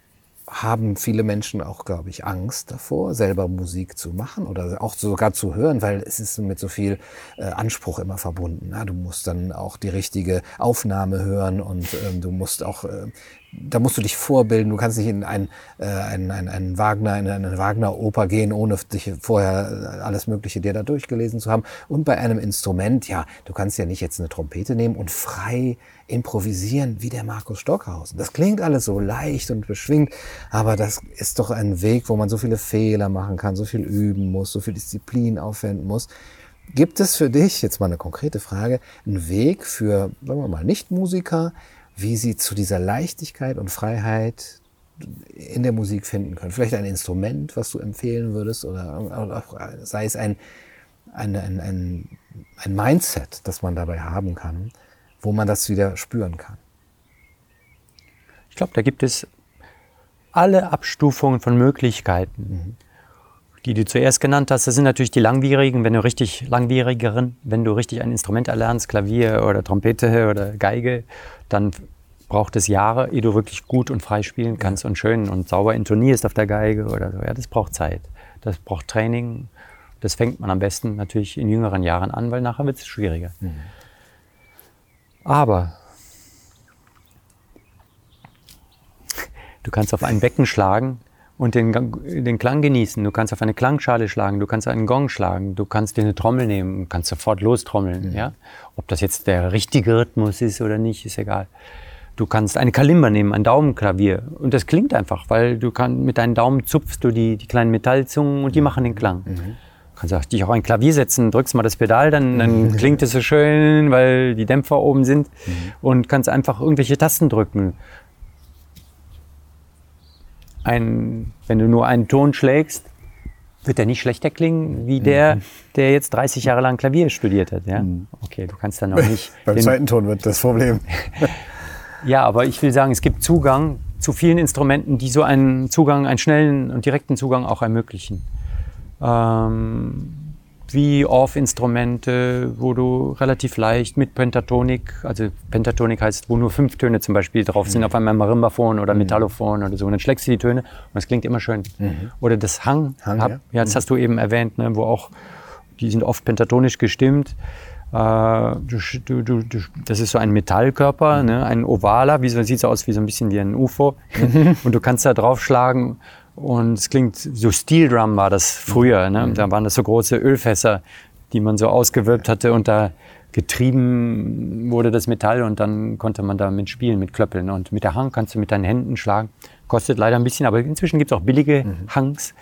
haben viele Menschen auch, glaube ich, Angst davor, selber Musik zu machen oder auch sogar zu hören, weil es ist mit so viel äh, Anspruch immer verbunden. Na, du musst dann auch die richtige Aufnahme hören und ähm, du musst auch äh, da musst du dich vorbilden. Du kannst nicht in ein, äh, ein, ein, ein Wagner, in eine Wagner-Oper gehen, ohne dich vorher alles Mögliche dir da durchgelesen zu haben. Und bei einem Instrument, ja, du kannst ja nicht jetzt eine Trompete nehmen und frei improvisieren wie der Markus Stockhausen. Das klingt alles so leicht und beschwingt, aber das ist doch ein Weg, wo man so viele Fehler machen kann, so viel üben muss, so viel Disziplin aufwenden muss. Gibt es für dich, jetzt mal eine konkrete Frage, einen Weg für, sagen wir mal, Nichtmusiker, wie sie zu dieser Leichtigkeit und Freiheit in der Musik finden können? Vielleicht ein Instrument, was du empfehlen würdest, oder, oder sei es ein, ein, ein, ein, ein Mindset, das man dabei haben kann, wo man das wieder spüren kann? Ich glaube, da gibt es alle Abstufungen von Möglichkeiten. Mhm. Die du zuerst genannt hast, das sind natürlich die langwierigen, wenn du richtig langwierigeren, wenn du richtig ein Instrument erlernst, Klavier oder Trompete oder Geige, dann braucht es Jahre, ehe du wirklich gut und frei spielen kannst ja. und schön und sauber intonierst auf der Geige oder so. Ja, das braucht Zeit. Das braucht Training. Das fängt man am besten natürlich in jüngeren Jahren an, weil nachher wird es schwieriger. Mhm. Aber du kannst auf ein Becken schlagen und den, den Klang genießen. Du kannst auf eine Klangschale schlagen, du kannst einen Gong schlagen, du kannst dir eine Trommel nehmen und kannst sofort lostrommeln. Mhm. Ja? Ob das jetzt der richtige Rhythmus ist oder nicht, ist egal. Du kannst eine Kalimba nehmen, ein Daumenklavier. Und das klingt einfach, weil du kannst, mit deinen Daumen zupfst du die, die kleinen Metallzungen und die machen den Klang. Mhm kannst auch dich auch ein Klavier setzen, drückst mal das Pedal, dann, dann klingt es so schön, weil die Dämpfer oben sind mhm. und kannst einfach irgendwelche Tasten drücken. Ein, wenn du nur einen Ton schlägst, wird der nicht schlechter klingen wie der, mhm. der jetzt 30 Jahre lang Klavier studiert hat. Ja? Mhm. Okay, du kannst dann noch nicht. Beim zweiten Ton wird das Problem. ja, aber ich will sagen, es gibt Zugang zu vielen Instrumenten, die so einen Zugang, einen schnellen und direkten Zugang auch ermöglichen ähm, wie Off-Instrumente, wo du relativ leicht mit Pentatonik, also Pentatonik heißt, wo nur fünf Töne zum Beispiel drauf sind, mhm. auf einem Marimbaphon oder mhm. Metallophon oder so. Und dann schlägst du die Töne und es klingt immer schön. Mhm. Oder das Hang, Hang hab, ja. ja. das mhm. hast du eben erwähnt, ne, wo auch, die sind oft pentatonisch gestimmt. Äh, du, du, du, das ist so ein Metallkörper, mhm. ne, ein ovaler, wie so, sieht so aus wie so ein bisschen wie ein UFO. Ne? und du kannst da draufschlagen und es klingt, so Steel Drum war das früher. Ne? Mhm. Da waren das so große Ölfässer, die man so ausgewölbt hatte und da getrieben wurde das Metall und dann konnte man damit spielen mit Klöppeln. Und mit der Hang kannst du mit deinen Händen schlagen. Kostet leider ein bisschen, aber inzwischen gibt es auch billige mhm. Hangs.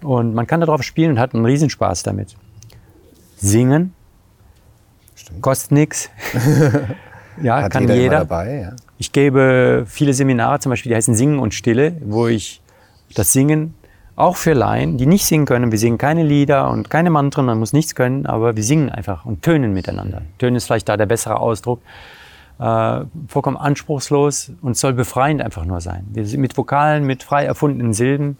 Mhm. Und man kann darauf spielen und hat einen Riesenspaß damit. Singen Stimmt. kostet nichts. Ja, hat kann jeder. jeder. Dabei, ja. Ich gebe viele Seminare, zum Beispiel, die heißen Singen und Stille, wo ich das Singen auch für Laien, die nicht singen können. Wir singen keine Lieder und keine Mantren, man muss nichts können, aber wir singen einfach und tönen miteinander. Tönen ist vielleicht da der bessere Ausdruck. Äh, vollkommen anspruchslos und soll befreiend einfach nur sein. Wir mit Vokalen, mit frei erfundenen Silben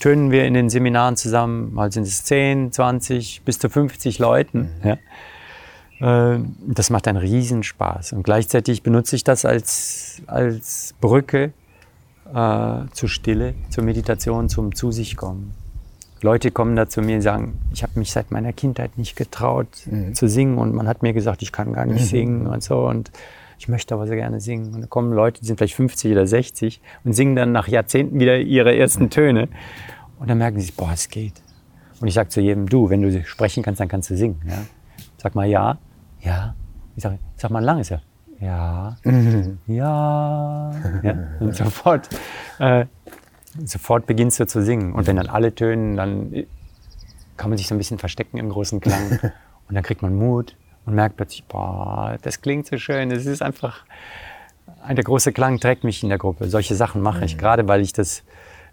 tönen wir in den Seminaren zusammen. Mal sind es 10, 20 bis zu 50 Leuten. Mhm. Ja. Äh, das macht einen Riesenspaß. Und gleichzeitig benutze ich das als, als Brücke äh, zur Stille, zur Meditation, zum Zu sich kommen. Leute kommen da zu mir und sagen, ich habe mich seit meiner Kindheit nicht getraut mhm. zu singen und man hat mir gesagt, ich kann gar nicht mhm. singen und so und ich möchte aber sehr gerne singen. Und da kommen Leute, die sind vielleicht 50 oder 60 und singen dann nach Jahrzehnten wieder ihre ersten. Töne. Und dann merken sie, boah, es geht. Und ich sage zu jedem, du, wenn du sprechen kannst, dann kannst du singen. Ja? Sag mal ja, ja. Ich sage, sag mal lang ist ja. Ja, ja, ja. Und sofort, äh, sofort beginnst du zu singen. Und wenn dann alle tönen, dann kann man sich so ein bisschen verstecken im großen Klang. Und dann kriegt man Mut und merkt plötzlich, boah, das klingt so schön. Es ist einfach, der große Klang trägt mich in der Gruppe. Solche Sachen mache ich, mhm. gerade weil ich das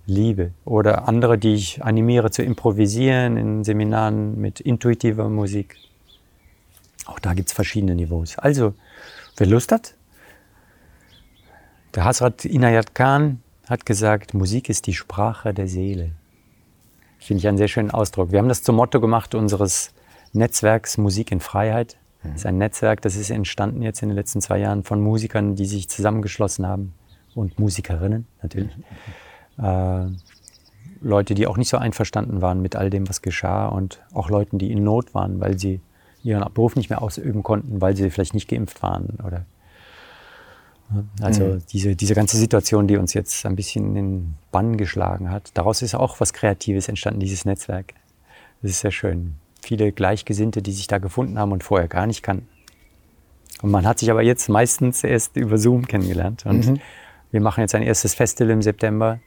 liebe. Oder andere, die ich animiere zu improvisieren in Seminaren mit intuitiver Musik. Auch da gibt es verschiedene Niveaus. Also, wer Lust hat, der Hasrat Inayat Khan hat gesagt, Musik ist die Sprache der Seele. Finde ich einen sehr schönen Ausdruck. Wir haben das zum Motto gemacht unseres Netzwerks Musik in Freiheit. Das ist ein Netzwerk, das ist entstanden jetzt in den letzten zwei Jahren von Musikern, die sich zusammengeschlossen haben und Musikerinnen natürlich. Äh, Leute, die auch nicht so einverstanden waren mit all dem, was geschah und auch Leuten, die in Not waren, weil sie ihren Beruf nicht mehr ausüben konnten, weil sie vielleicht nicht geimpft waren oder also mhm. diese, diese ganze Situation, die uns jetzt ein bisschen in den Bann geschlagen hat, daraus ist auch was Kreatives entstanden, dieses Netzwerk. Das ist sehr schön. Viele Gleichgesinnte, die sich da gefunden haben und vorher gar nicht kannten. Und man hat sich aber jetzt meistens erst über Zoom kennengelernt. Und mhm. wir machen jetzt ein erstes Festival im September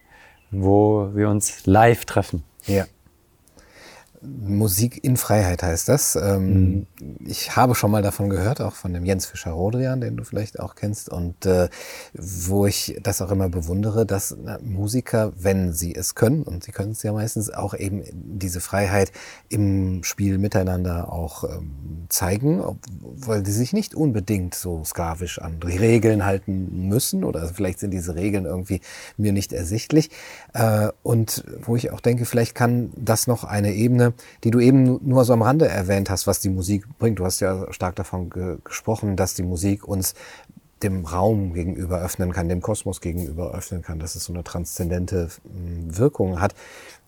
wo wir uns live treffen. Ja. Musik in Freiheit heißt das. Ähm, mhm. Ich habe schon mal davon gehört, auch von dem Jens Fischer-Rodrian, den du vielleicht auch kennst, und äh, wo ich das auch immer bewundere, dass na, Musiker, wenn sie es können, und sie können es ja meistens, auch eben diese Freiheit im Spiel miteinander auch ähm, zeigen, ob, weil sie sich nicht unbedingt so sklavisch an die Regeln halten müssen, oder vielleicht sind diese Regeln irgendwie mir nicht ersichtlich. Äh, und wo ich auch denke, vielleicht kann das noch eine Ebene die du eben nur so am Rande erwähnt hast, was die Musik bringt. Du hast ja stark davon ge gesprochen, dass die Musik uns dem Raum gegenüber öffnen kann, dem Kosmos gegenüber öffnen kann, dass es so eine transzendente hm, Wirkung hat,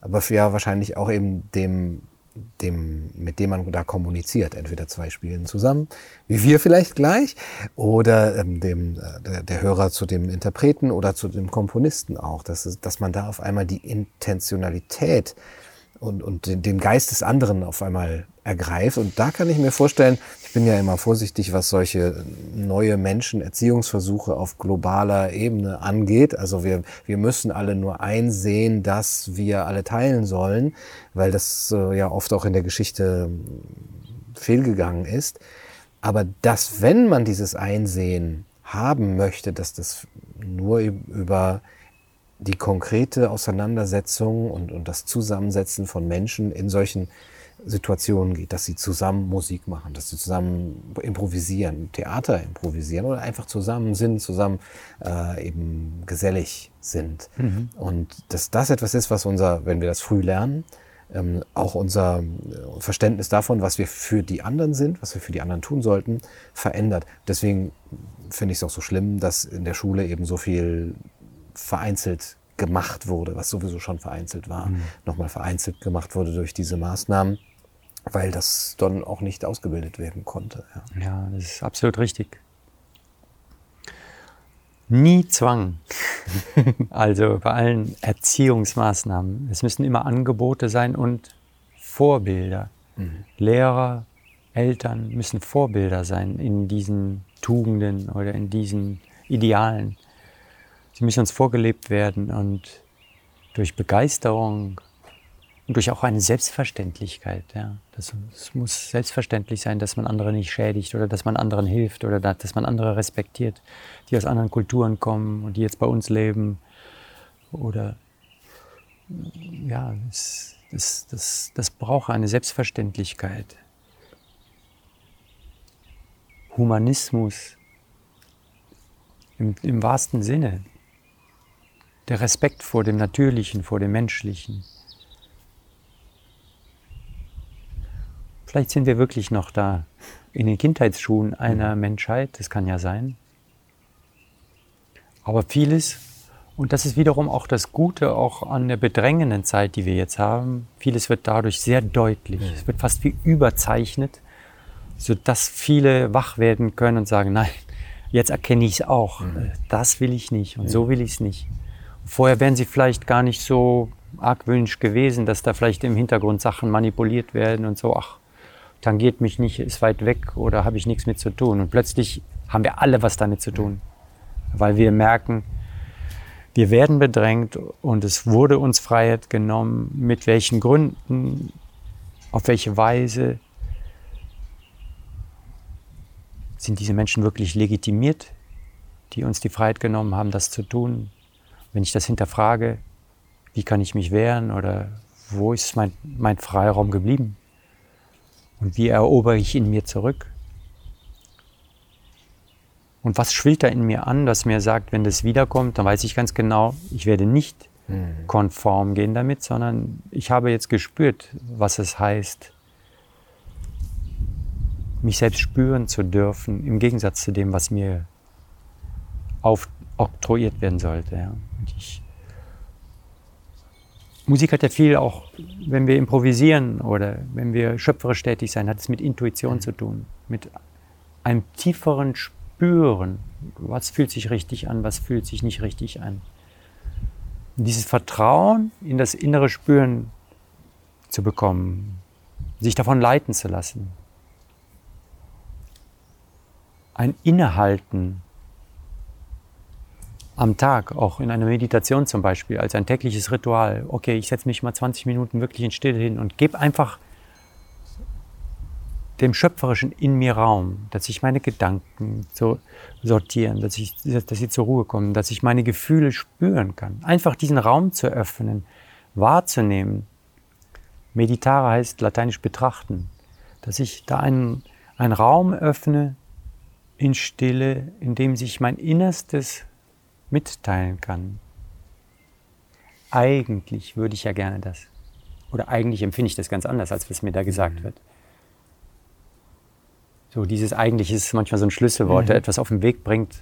aber für ja wahrscheinlich auch eben dem dem, mit dem man da kommuniziert. Entweder zwei spielen zusammen, wie wir vielleicht gleich, oder ähm, dem, äh, der, der, Hörer zu dem Interpreten oder zu dem Komponisten auch. Dass, dass man da auf einmal die Intentionalität und, und den, den Geist des anderen auf einmal ergreift. Und da kann ich mir vorstellen, ich bin ja immer vorsichtig, was solche neue Menschen, Erziehungsversuche auf globaler Ebene angeht. Also wir, wir müssen alle nur einsehen, dass wir alle teilen sollen, weil das äh, ja oft auch in der Geschichte fehlgegangen ist. Aber dass, wenn man dieses Einsehen haben möchte, dass das nur über die konkrete Auseinandersetzung und, und das Zusammensetzen von Menschen in solchen Situationen geht, dass sie zusammen Musik machen, dass sie zusammen improvisieren, Theater improvisieren oder einfach zusammen sind, zusammen äh, eben gesellig sind. Mhm. Und dass das etwas ist, was unser, wenn wir das früh lernen, ähm, auch unser äh, Verständnis davon, was wir für die anderen sind, was wir für die anderen tun sollten, verändert. Deswegen finde ich es auch so schlimm, dass in der Schule eben so viel vereinzelt gemacht wurde, was sowieso schon vereinzelt war, mhm. nochmal vereinzelt gemacht wurde durch diese Maßnahmen, weil das dann auch nicht ausgebildet werden konnte. Ja, ja das ist absolut richtig. Nie Zwang. also bei allen Erziehungsmaßnahmen. Es müssen immer Angebote sein und Vorbilder. Mhm. Lehrer, Eltern müssen Vorbilder sein in diesen Tugenden oder in diesen Idealen. Sie müssen uns vorgelebt werden und durch Begeisterung und durch auch eine Selbstverständlichkeit. Ja. Das, es muss selbstverständlich sein, dass man andere nicht schädigt oder dass man anderen hilft oder dass man andere respektiert, die aus anderen Kulturen kommen und die jetzt bei uns leben. Oder ja, das, das, das, das braucht eine Selbstverständlichkeit. Humanismus im, im wahrsten Sinne der Respekt vor dem Natürlichen, vor dem Menschlichen. Vielleicht sind wir wirklich noch da in den Kindheitsschuhen einer Menschheit, das kann ja sein. Aber vieles, und das ist wiederum auch das Gute auch an der bedrängenden Zeit, die wir jetzt haben, vieles wird dadurch sehr deutlich. Es wird fast wie überzeichnet, sodass viele wach werden können und sagen, nein, jetzt erkenne ich es auch. Das will ich nicht und so will ich es nicht. Vorher wären sie vielleicht gar nicht so argwöhnisch gewesen, dass da vielleicht im Hintergrund Sachen manipuliert werden und so, ach, tangiert mich nicht, ist weit weg oder habe ich nichts mit zu tun. Und plötzlich haben wir alle was damit zu tun, weil wir merken, wir werden bedrängt und es wurde uns Freiheit genommen, mit welchen Gründen, auf welche Weise sind diese Menschen wirklich legitimiert, die uns die Freiheit genommen haben, das zu tun. Wenn ich das hinterfrage, wie kann ich mich wehren oder wo ist mein, mein Freiraum geblieben? Und wie erobere ich ihn mir zurück? Und was schwillt da in mir an, das mir sagt, wenn das wiederkommt, dann weiß ich ganz genau, ich werde nicht mhm. konform gehen damit, sondern ich habe jetzt gespürt, was es heißt, mich selbst spüren zu dürfen, im Gegensatz zu dem, was mir aufoktroyiert werden sollte. Ja. Ich, Musik hat ja viel auch, wenn wir improvisieren oder wenn wir schöpferisch tätig sein, hat es mit Intuition zu tun, mit einem tieferen Spüren. Was fühlt sich richtig an, was fühlt sich nicht richtig an. Und dieses Vertrauen in das innere Spüren zu bekommen, sich davon leiten zu lassen. Ein Innehalten am Tag, auch in einer Meditation zum Beispiel, als ein tägliches Ritual. Okay, ich setze mich mal 20 Minuten wirklich in Stille hin und gebe einfach dem Schöpferischen in mir Raum, dass ich meine Gedanken so sortieren, dass, ich, dass sie zur Ruhe kommen, dass ich meine Gefühle spüren kann. Einfach diesen Raum zu öffnen, wahrzunehmen. Meditare heißt lateinisch betrachten, dass ich da einen, einen Raum öffne in Stille, in dem sich mein Innerstes mitteilen kann. Eigentlich würde ich ja gerne das. Oder eigentlich empfinde ich das ganz anders, als was mir da gesagt wird. So, dieses eigentlich ist manchmal so ein Schlüsselwort, mhm. der etwas auf den Weg bringt,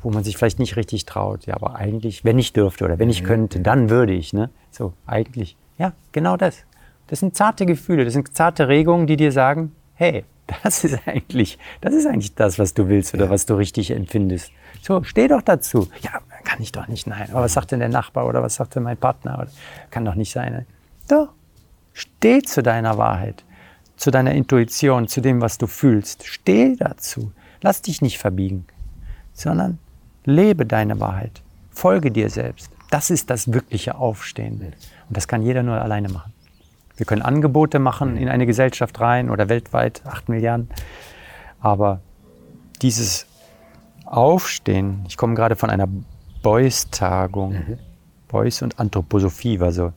wo man sich vielleicht nicht richtig traut. Ja, aber eigentlich, wenn ich dürfte oder wenn ich mhm. könnte, dann würde ich. Ne? So, eigentlich. Ja, genau das. Das sind zarte Gefühle, das sind zarte Regungen, die dir sagen, hey, das ist eigentlich, das ist eigentlich das, was du willst oder was du richtig empfindest. So, steh doch dazu. Ja, kann ich doch nicht, nein. Aber was sagt denn der Nachbar oder was sagt denn mein Partner? Kann doch nicht sein. Doch, steh zu deiner Wahrheit, zu deiner Intuition, zu dem, was du fühlst. Steh dazu. Lass dich nicht verbiegen, sondern lebe deine Wahrheit. Folge dir selbst. Das ist das wirkliche Aufstehen. Und das kann jeder nur alleine machen. Wir können Angebote machen in eine Gesellschaft rein oder weltweit, acht Milliarden. Aber dieses Aufstehen, ich komme gerade von einer Beuys-Tagung. Mhm. Beuys und Anthroposophie war so.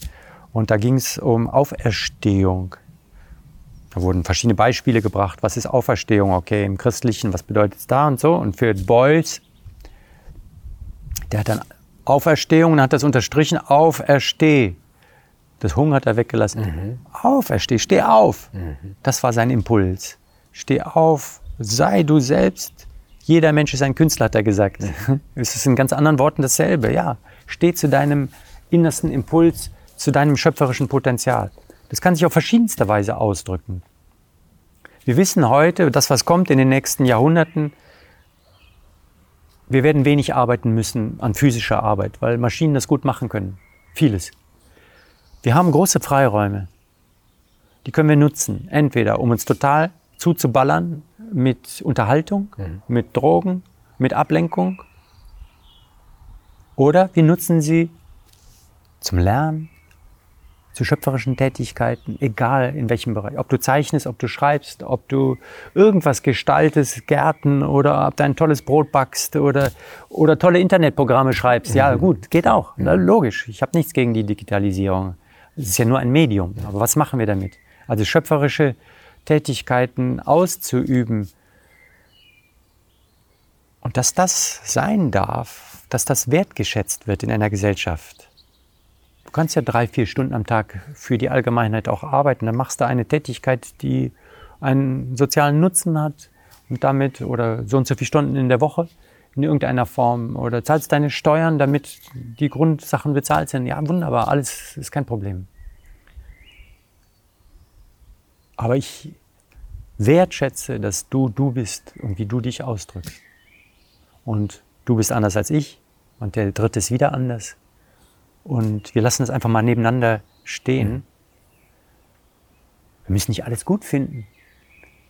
Und da ging es um Auferstehung. Da wurden verschiedene Beispiele gebracht. Was ist Auferstehung? Okay, im Christlichen, was bedeutet es da und so? Und für Beuys, der hat dann Auferstehung und hat das unterstrichen, aufersteh. Das Hunger hat er weggelassen. Mhm. Aufersteh, steh auf. Mhm. Das war sein Impuls. Steh auf, sei du selbst, jeder Mensch ist ein Künstler, hat er gesagt. Es ist in ganz anderen Worten dasselbe. Ja, steh zu deinem innersten Impuls, zu deinem schöpferischen Potenzial. Das kann sich auf verschiedenste Weise ausdrücken. Wir wissen heute, das, was kommt in den nächsten Jahrhunderten, wir werden wenig arbeiten müssen an physischer Arbeit, weil Maschinen das gut machen können. Vieles. Wir haben große Freiräume. Die können wir nutzen. Entweder um uns total zuzuballern mit Unterhaltung, mhm. mit Drogen, mit Ablenkung. Oder wir nutzen sie zum Lernen, zu schöpferischen Tätigkeiten, egal in welchem Bereich. Ob du zeichnest, ob du schreibst, ob du irgendwas gestaltest, Gärten oder ob du ein tolles Brot backst oder, oder tolle Internetprogramme schreibst. Ja, mhm. gut, geht auch. Mhm. Logisch. Ich habe nichts gegen die Digitalisierung. Es ist ja nur ein Medium. Aber was machen wir damit? Also schöpferische Tätigkeiten auszuüben. Und dass das sein darf, dass das wertgeschätzt wird in einer Gesellschaft. Du kannst ja drei, vier Stunden am Tag für die Allgemeinheit auch arbeiten. Dann machst du eine Tätigkeit, die einen sozialen Nutzen hat und damit oder so und so viele Stunden in der Woche in irgendeiner Form oder zahlst deine Steuern, damit die Grundsachen bezahlt sind. Ja, wunderbar, alles ist kein Problem. Aber ich wertschätze, dass du du bist und wie du dich ausdrückst. Und du bist anders als ich und der dritte ist wieder anders. Und wir lassen es einfach mal nebeneinander stehen. Wir müssen nicht alles gut finden.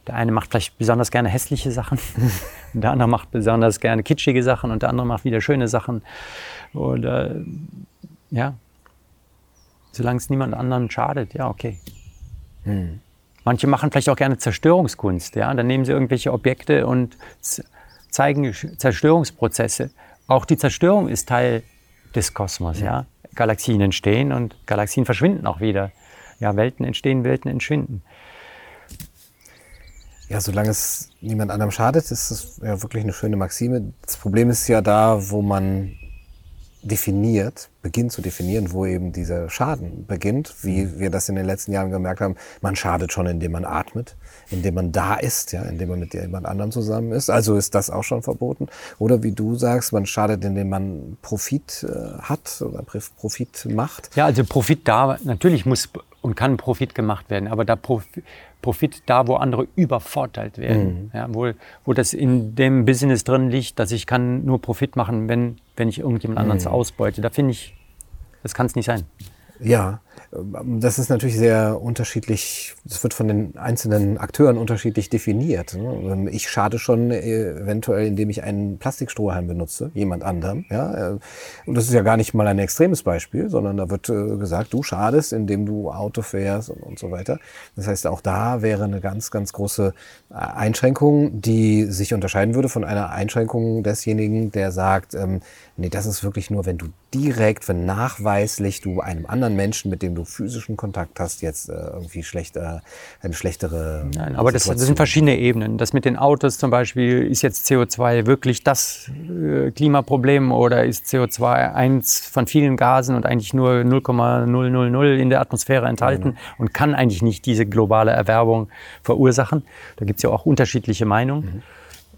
Der eine macht vielleicht besonders gerne hässliche Sachen, der andere macht besonders gerne kitschige Sachen und der andere macht wieder schöne Sachen. Oder ja, solange es niemand anderen schadet, ja, okay. Hm. Manche machen vielleicht auch gerne Zerstörungskunst. Ja? Dann nehmen sie irgendwelche Objekte und zeigen Zerstörungsprozesse. Auch die Zerstörung ist Teil des Kosmos. Ja? Galaxien entstehen und Galaxien verschwinden auch wieder. Ja, Welten entstehen, Welten entschwinden. Ja, solange es niemand anderem schadet, ist es ja wirklich eine schöne Maxime. Das Problem ist ja da, wo man definiert, beginnt zu definieren, wo eben dieser Schaden beginnt, wie mhm. wir das in den letzten Jahren gemerkt haben. Man schadet schon, indem man atmet, indem man da ist, ja, indem man mit jemand anderem zusammen ist. Also ist das auch schon verboten. Oder wie du sagst, man schadet, indem man Profit äh, hat oder Profit macht. Ja, also Profit da, natürlich muss und kann Profit gemacht werden, aber da Profit, Profit da, wo andere übervorteilt werden. Mhm. Ja, wo, wo das in dem Business drin liegt, dass ich kann nur Profit machen, wenn, wenn ich irgendjemand mhm. anderes ausbeute. Da finde ich, das kann es nicht sein. Ja, das ist natürlich sehr unterschiedlich, das wird von den einzelnen Akteuren unterschiedlich definiert. Ne? Ich schade schon eventuell, indem ich einen Plastikstrohhalm benutze, jemand anderem. Ja? Und das ist ja gar nicht mal ein extremes Beispiel, sondern da wird äh, gesagt, du schadest, indem du Auto fährst und so weiter. Das heißt, auch da wäre eine ganz, ganz große äh, Einschränkung, die sich unterscheiden würde von einer Einschränkung desjenigen, der sagt, ähm, nee, das ist wirklich nur, wenn du direkt, wenn nachweislich du einem anderen Menschen, mit dem du physischen Kontakt hast, jetzt äh, irgendwie schlechter, eine schlechtere. Nein, aber das, das, sind verschiedene Ebenen. Das mit den Autos zum Beispiel, ist jetzt CO2 wirklich das äh, Klimaproblem oder ist CO2 eins von vielen Gasen und eigentlich nur 0,000 in der Atmosphäre enthalten mhm. und kann eigentlich nicht diese globale Erwerbung verursachen? Da gibt es ja auch unterschiedliche Meinungen. Mhm.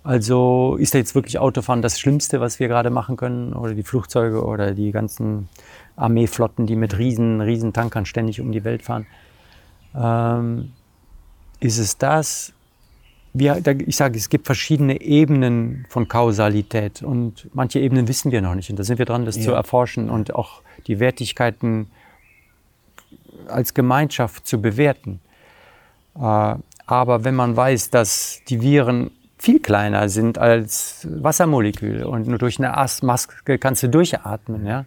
Also ist da jetzt wirklich Autofahren das Schlimmste, was wir gerade machen können? Oder die Flugzeuge oder die ganzen Armeeflotten, die mit riesen, riesen Tankern ständig um die Welt fahren? Ähm, ist es das? Wir, ich sage, es gibt verschiedene Ebenen von Kausalität und manche Ebenen wissen wir noch nicht. Und da sind wir dran, das ja. zu erforschen und auch die Wertigkeiten als Gemeinschaft zu bewerten. Äh, aber wenn man weiß, dass die Viren viel kleiner sind als Wassermoleküle und nur durch eine Maske kannst du durchatmen. Ja?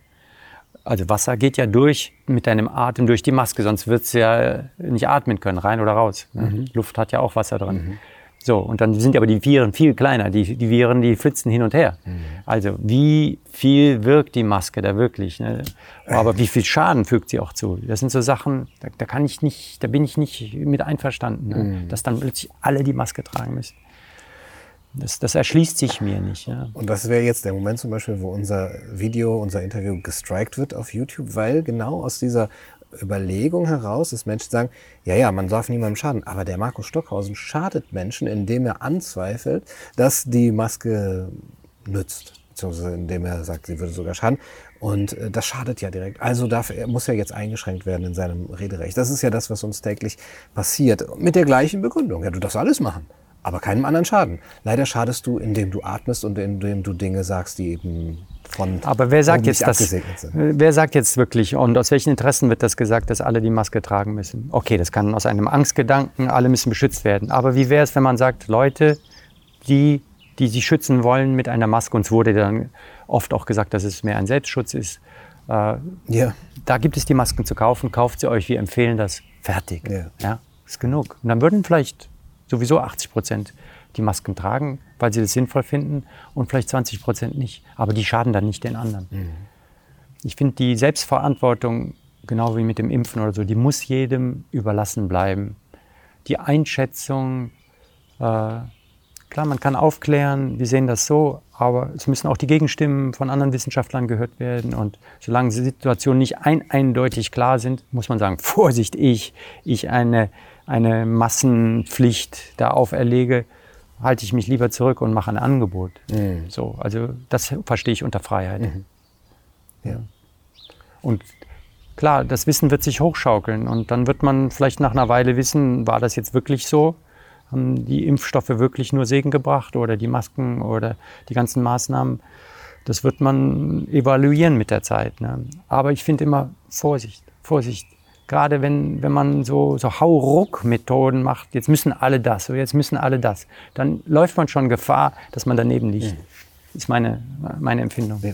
Also Wasser geht ja durch mit deinem Atem durch die Maske, sonst würdest du ja nicht atmen können, rein oder raus. Ne? Mhm. Luft hat ja auch Wasser drin. Mhm. So, und dann sind aber die Viren viel kleiner. Die, die Viren, die flitzen hin und her. Mhm. Also, wie viel wirkt die Maske da wirklich? Ne? Aber wie viel Schaden fügt sie auch zu? Das sind so Sachen, da, da kann ich nicht, da bin ich nicht mit einverstanden, ne? Mhm. dass dann plötzlich alle die Maske tragen müssen. Das, das erschließt sich mir nicht. Ja. Und das wäre jetzt der Moment zum Beispiel, wo unser Video, unser Interview gestrikt wird auf YouTube, weil genau aus dieser Überlegung heraus, dass Menschen sagen, ja, ja, man darf niemandem schaden. Aber der Markus Stockhausen schadet Menschen, indem er anzweifelt, dass die Maske nützt. Beziehungsweise indem er sagt, sie würde sogar schaden. Und äh, das schadet ja direkt. Also darf, er muss er jetzt eingeschränkt werden in seinem Rederecht. Das ist ja das, was uns täglich passiert. Mit der gleichen Begründung. Ja, du darfst alles machen aber keinem anderen schaden. Leider schadest du, indem du atmest und indem du Dinge sagst, die eben von Aber wer sagt jetzt das? Sind. Wer sagt jetzt wirklich und aus welchen Interessen wird das gesagt, dass alle die Maske tragen müssen? Okay, das kann aus einem Angstgedanken, alle müssen beschützt werden. Aber wie wäre es, wenn man sagt, Leute, die die sich schützen wollen mit einer Maske, uns wurde dann oft auch gesagt, dass es mehr ein Selbstschutz ist. Äh, ja. Da gibt es die Masken zu kaufen, kauft sie euch, wir empfehlen das, fertig. Ja. ja ist genug. Und dann würden vielleicht sowieso 80 Prozent die Masken tragen, weil sie das sinnvoll finden und vielleicht 20 Prozent nicht. Aber die schaden dann nicht den anderen. Mhm. Ich finde die Selbstverantwortung, genau wie mit dem Impfen oder so, die muss jedem überlassen bleiben. Die Einschätzung, äh, klar, man kann aufklären, wir sehen das so, aber es müssen auch die Gegenstimmen von anderen Wissenschaftlern gehört werden. Und solange die Situationen nicht ein eindeutig klar sind, muss man sagen, Vorsicht, ich, ich eine eine Massenpflicht da auferlege, halte ich mich lieber zurück und mache ein Angebot. Mhm. So, also das verstehe ich unter Freiheit. Mhm. Ja. Und klar, das Wissen wird sich hochschaukeln und dann wird man vielleicht nach einer Weile wissen, war das jetzt wirklich so? Haben die Impfstoffe wirklich nur Segen gebracht oder die Masken oder die ganzen Maßnahmen? das wird man evaluieren mit der Zeit. Ne? Aber ich finde immer Vorsicht, Vorsicht. Gerade wenn, wenn man so, so Hauruck-Methoden macht, jetzt müssen alle das, so jetzt müssen alle das, dann läuft man schon Gefahr, dass man daneben liegt. Mhm. Ist meine, meine Empfindung. Ja.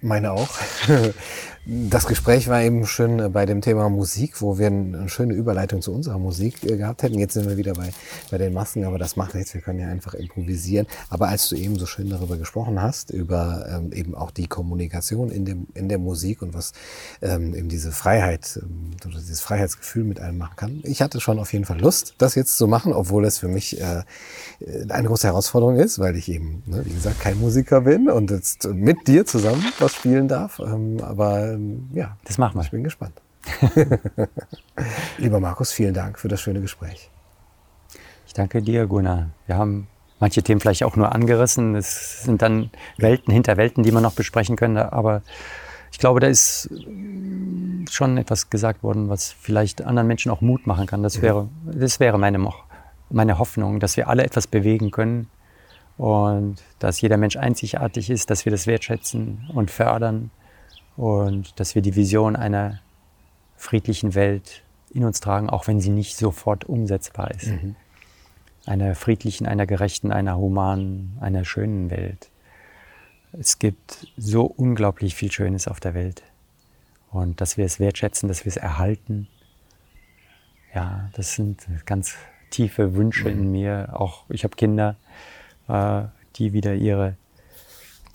Meine auch. Das Gespräch war eben schön äh, bei dem Thema Musik, wo wir eine schöne Überleitung zu unserer Musik äh, gehabt hätten. Jetzt sind wir wieder bei, bei den Masken, aber das macht nichts. Wir können ja einfach improvisieren. Aber als du eben so schön darüber gesprochen hast, über ähm, eben auch die Kommunikation in, dem, in der Musik und was ähm, eben diese Freiheit ähm, oder dieses Freiheitsgefühl mit einem machen kann. Ich hatte schon auf jeden Fall Lust, das jetzt zu machen, obwohl es für mich äh, eine große Herausforderung ist, weil ich eben, ne, wie gesagt, kein Musiker bin und jetzt mit dir zusammen was spielen darf. Ähm, aber ähm, ja, das machen wir. Ich bin gespannt. Lieber Markus, vielen Dank für das schöne Gespräch. Ich danke dir, Gunnar. Wir haben manche Themen vielleicht auch nur angerissen. Es sind dann Welten hinter Welten, die man noch besprechen könnte. Aber ich glaube, da ist schon etwas gesagt worden, was vielleicht anderen Menschen auch Mut machen kann. Das wäre, das wäre meine, meine Hoffnung, dass wir alle etwas bewegen können und dass jeder Mensch einzigartig ist, dass wir das wertschätzen und fördern und dass wir die Vision einer friedlichen Welt in uns tragen, auch wenn sie nicht sofort umsetzbar ist. Mhm. Einer friedlichen, einer gerechten, einer humanen, einer schönen Welt. Es gibt so unglaublich viel Schönes auf der Welt. Und dass wir es wertschätzen, dass wir es erhalten, ja, das sind ganz tiefe Wünsche mhm. in mir. Auch ich habe Kinder, äh, die wieder ihre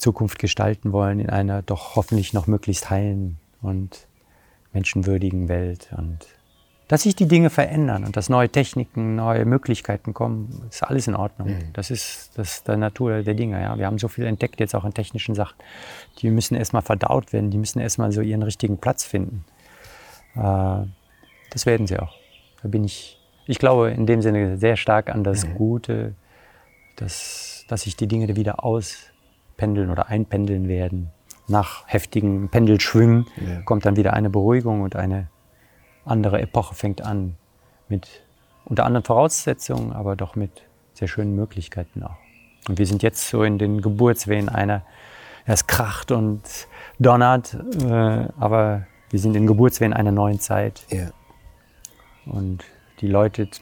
Zukunft gestalten wollen in einer doch hoffentlich noch möglichst heilen und menschenwürdigen Welt. Und dass sich die Dinge verändern und dass neue Techniken, neue Möglichkeiten kommen, ist alles in Ordnung. Mhm. Das ist das ist der Natur der Dinge. Ja. Wir haben so viel entdeckt jetzt auch in technischen Sachen. Die müssen erstmal verdaut werden, die müssen erstmal so ihren richtigen Platz finden. Äh, das werden sie auch. Da bin ich, ich glaube in dem Sinne sehr stark an das mhm. Gute, dass, dass sich die Dinge wieder aus pendeln oder einpendeln werden. Nach heftigen Pendelschwüngen ja. kommt dann wieder eine Beruhigung und eine andere Epoche fängt an. Mit unter anderen Voraussetzungen, aber doch mit sehr schönen Möglichkeiten auch. Und wir sind jetzt so in den Geburtswehen einer, es kracht und donnert, äh, aber wir sind in Geburtswehen einer neuen Zeit. Ja. Und die läutet,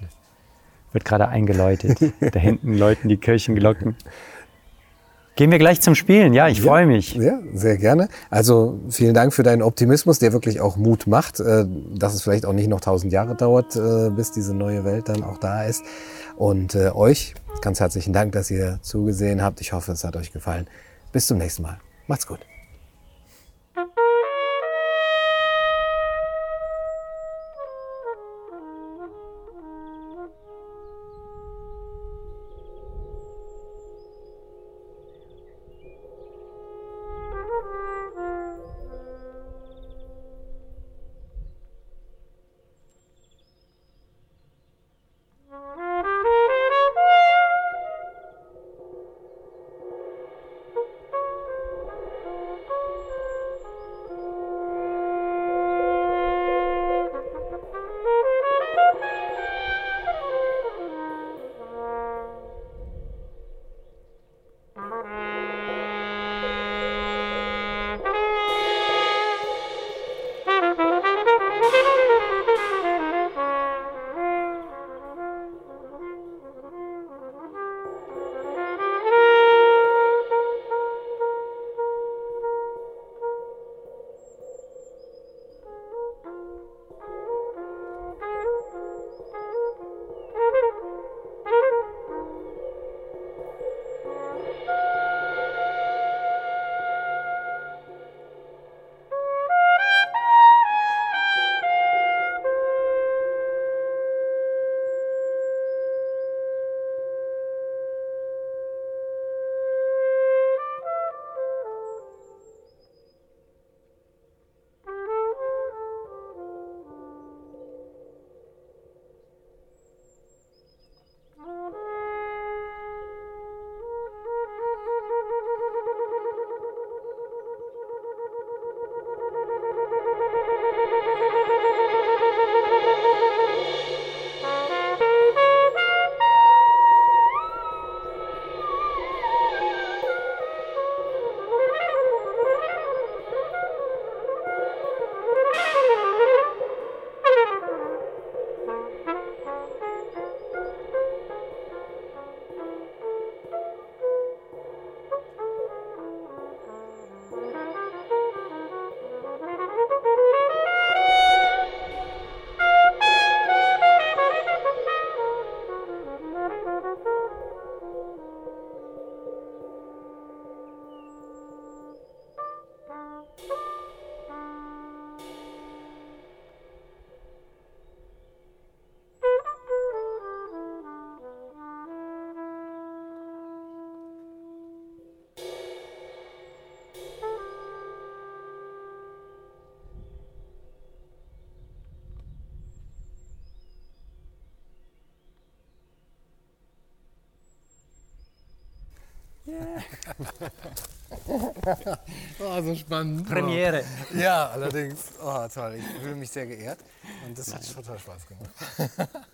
wird gerade eingeläutet. da hinten läuten die Kirchenglocken. Gehen wir gleich zum Spielen. Ja, ich ja, freue mich. Ja, sehr gerne. Also vielen Dank für deinen Optimismus, der wirklich auch Mut macht, äh, dass es vielleicht auch nicht noch tausend Jahre dauert, äh, bis diese neue Welt dann auch da ist. Und äh, euch ganz herzlichen Dank, dass ihr zugesehen habt. Ich hoffe, es hat euch gefallen. Bis zum nächsten Mal. Macht's gut. oh, so spannend. Premiere. Ja, allerdings. Oh, toll. Ich fühle mich sehr geehrt. Und das hat total Spaß gemacht.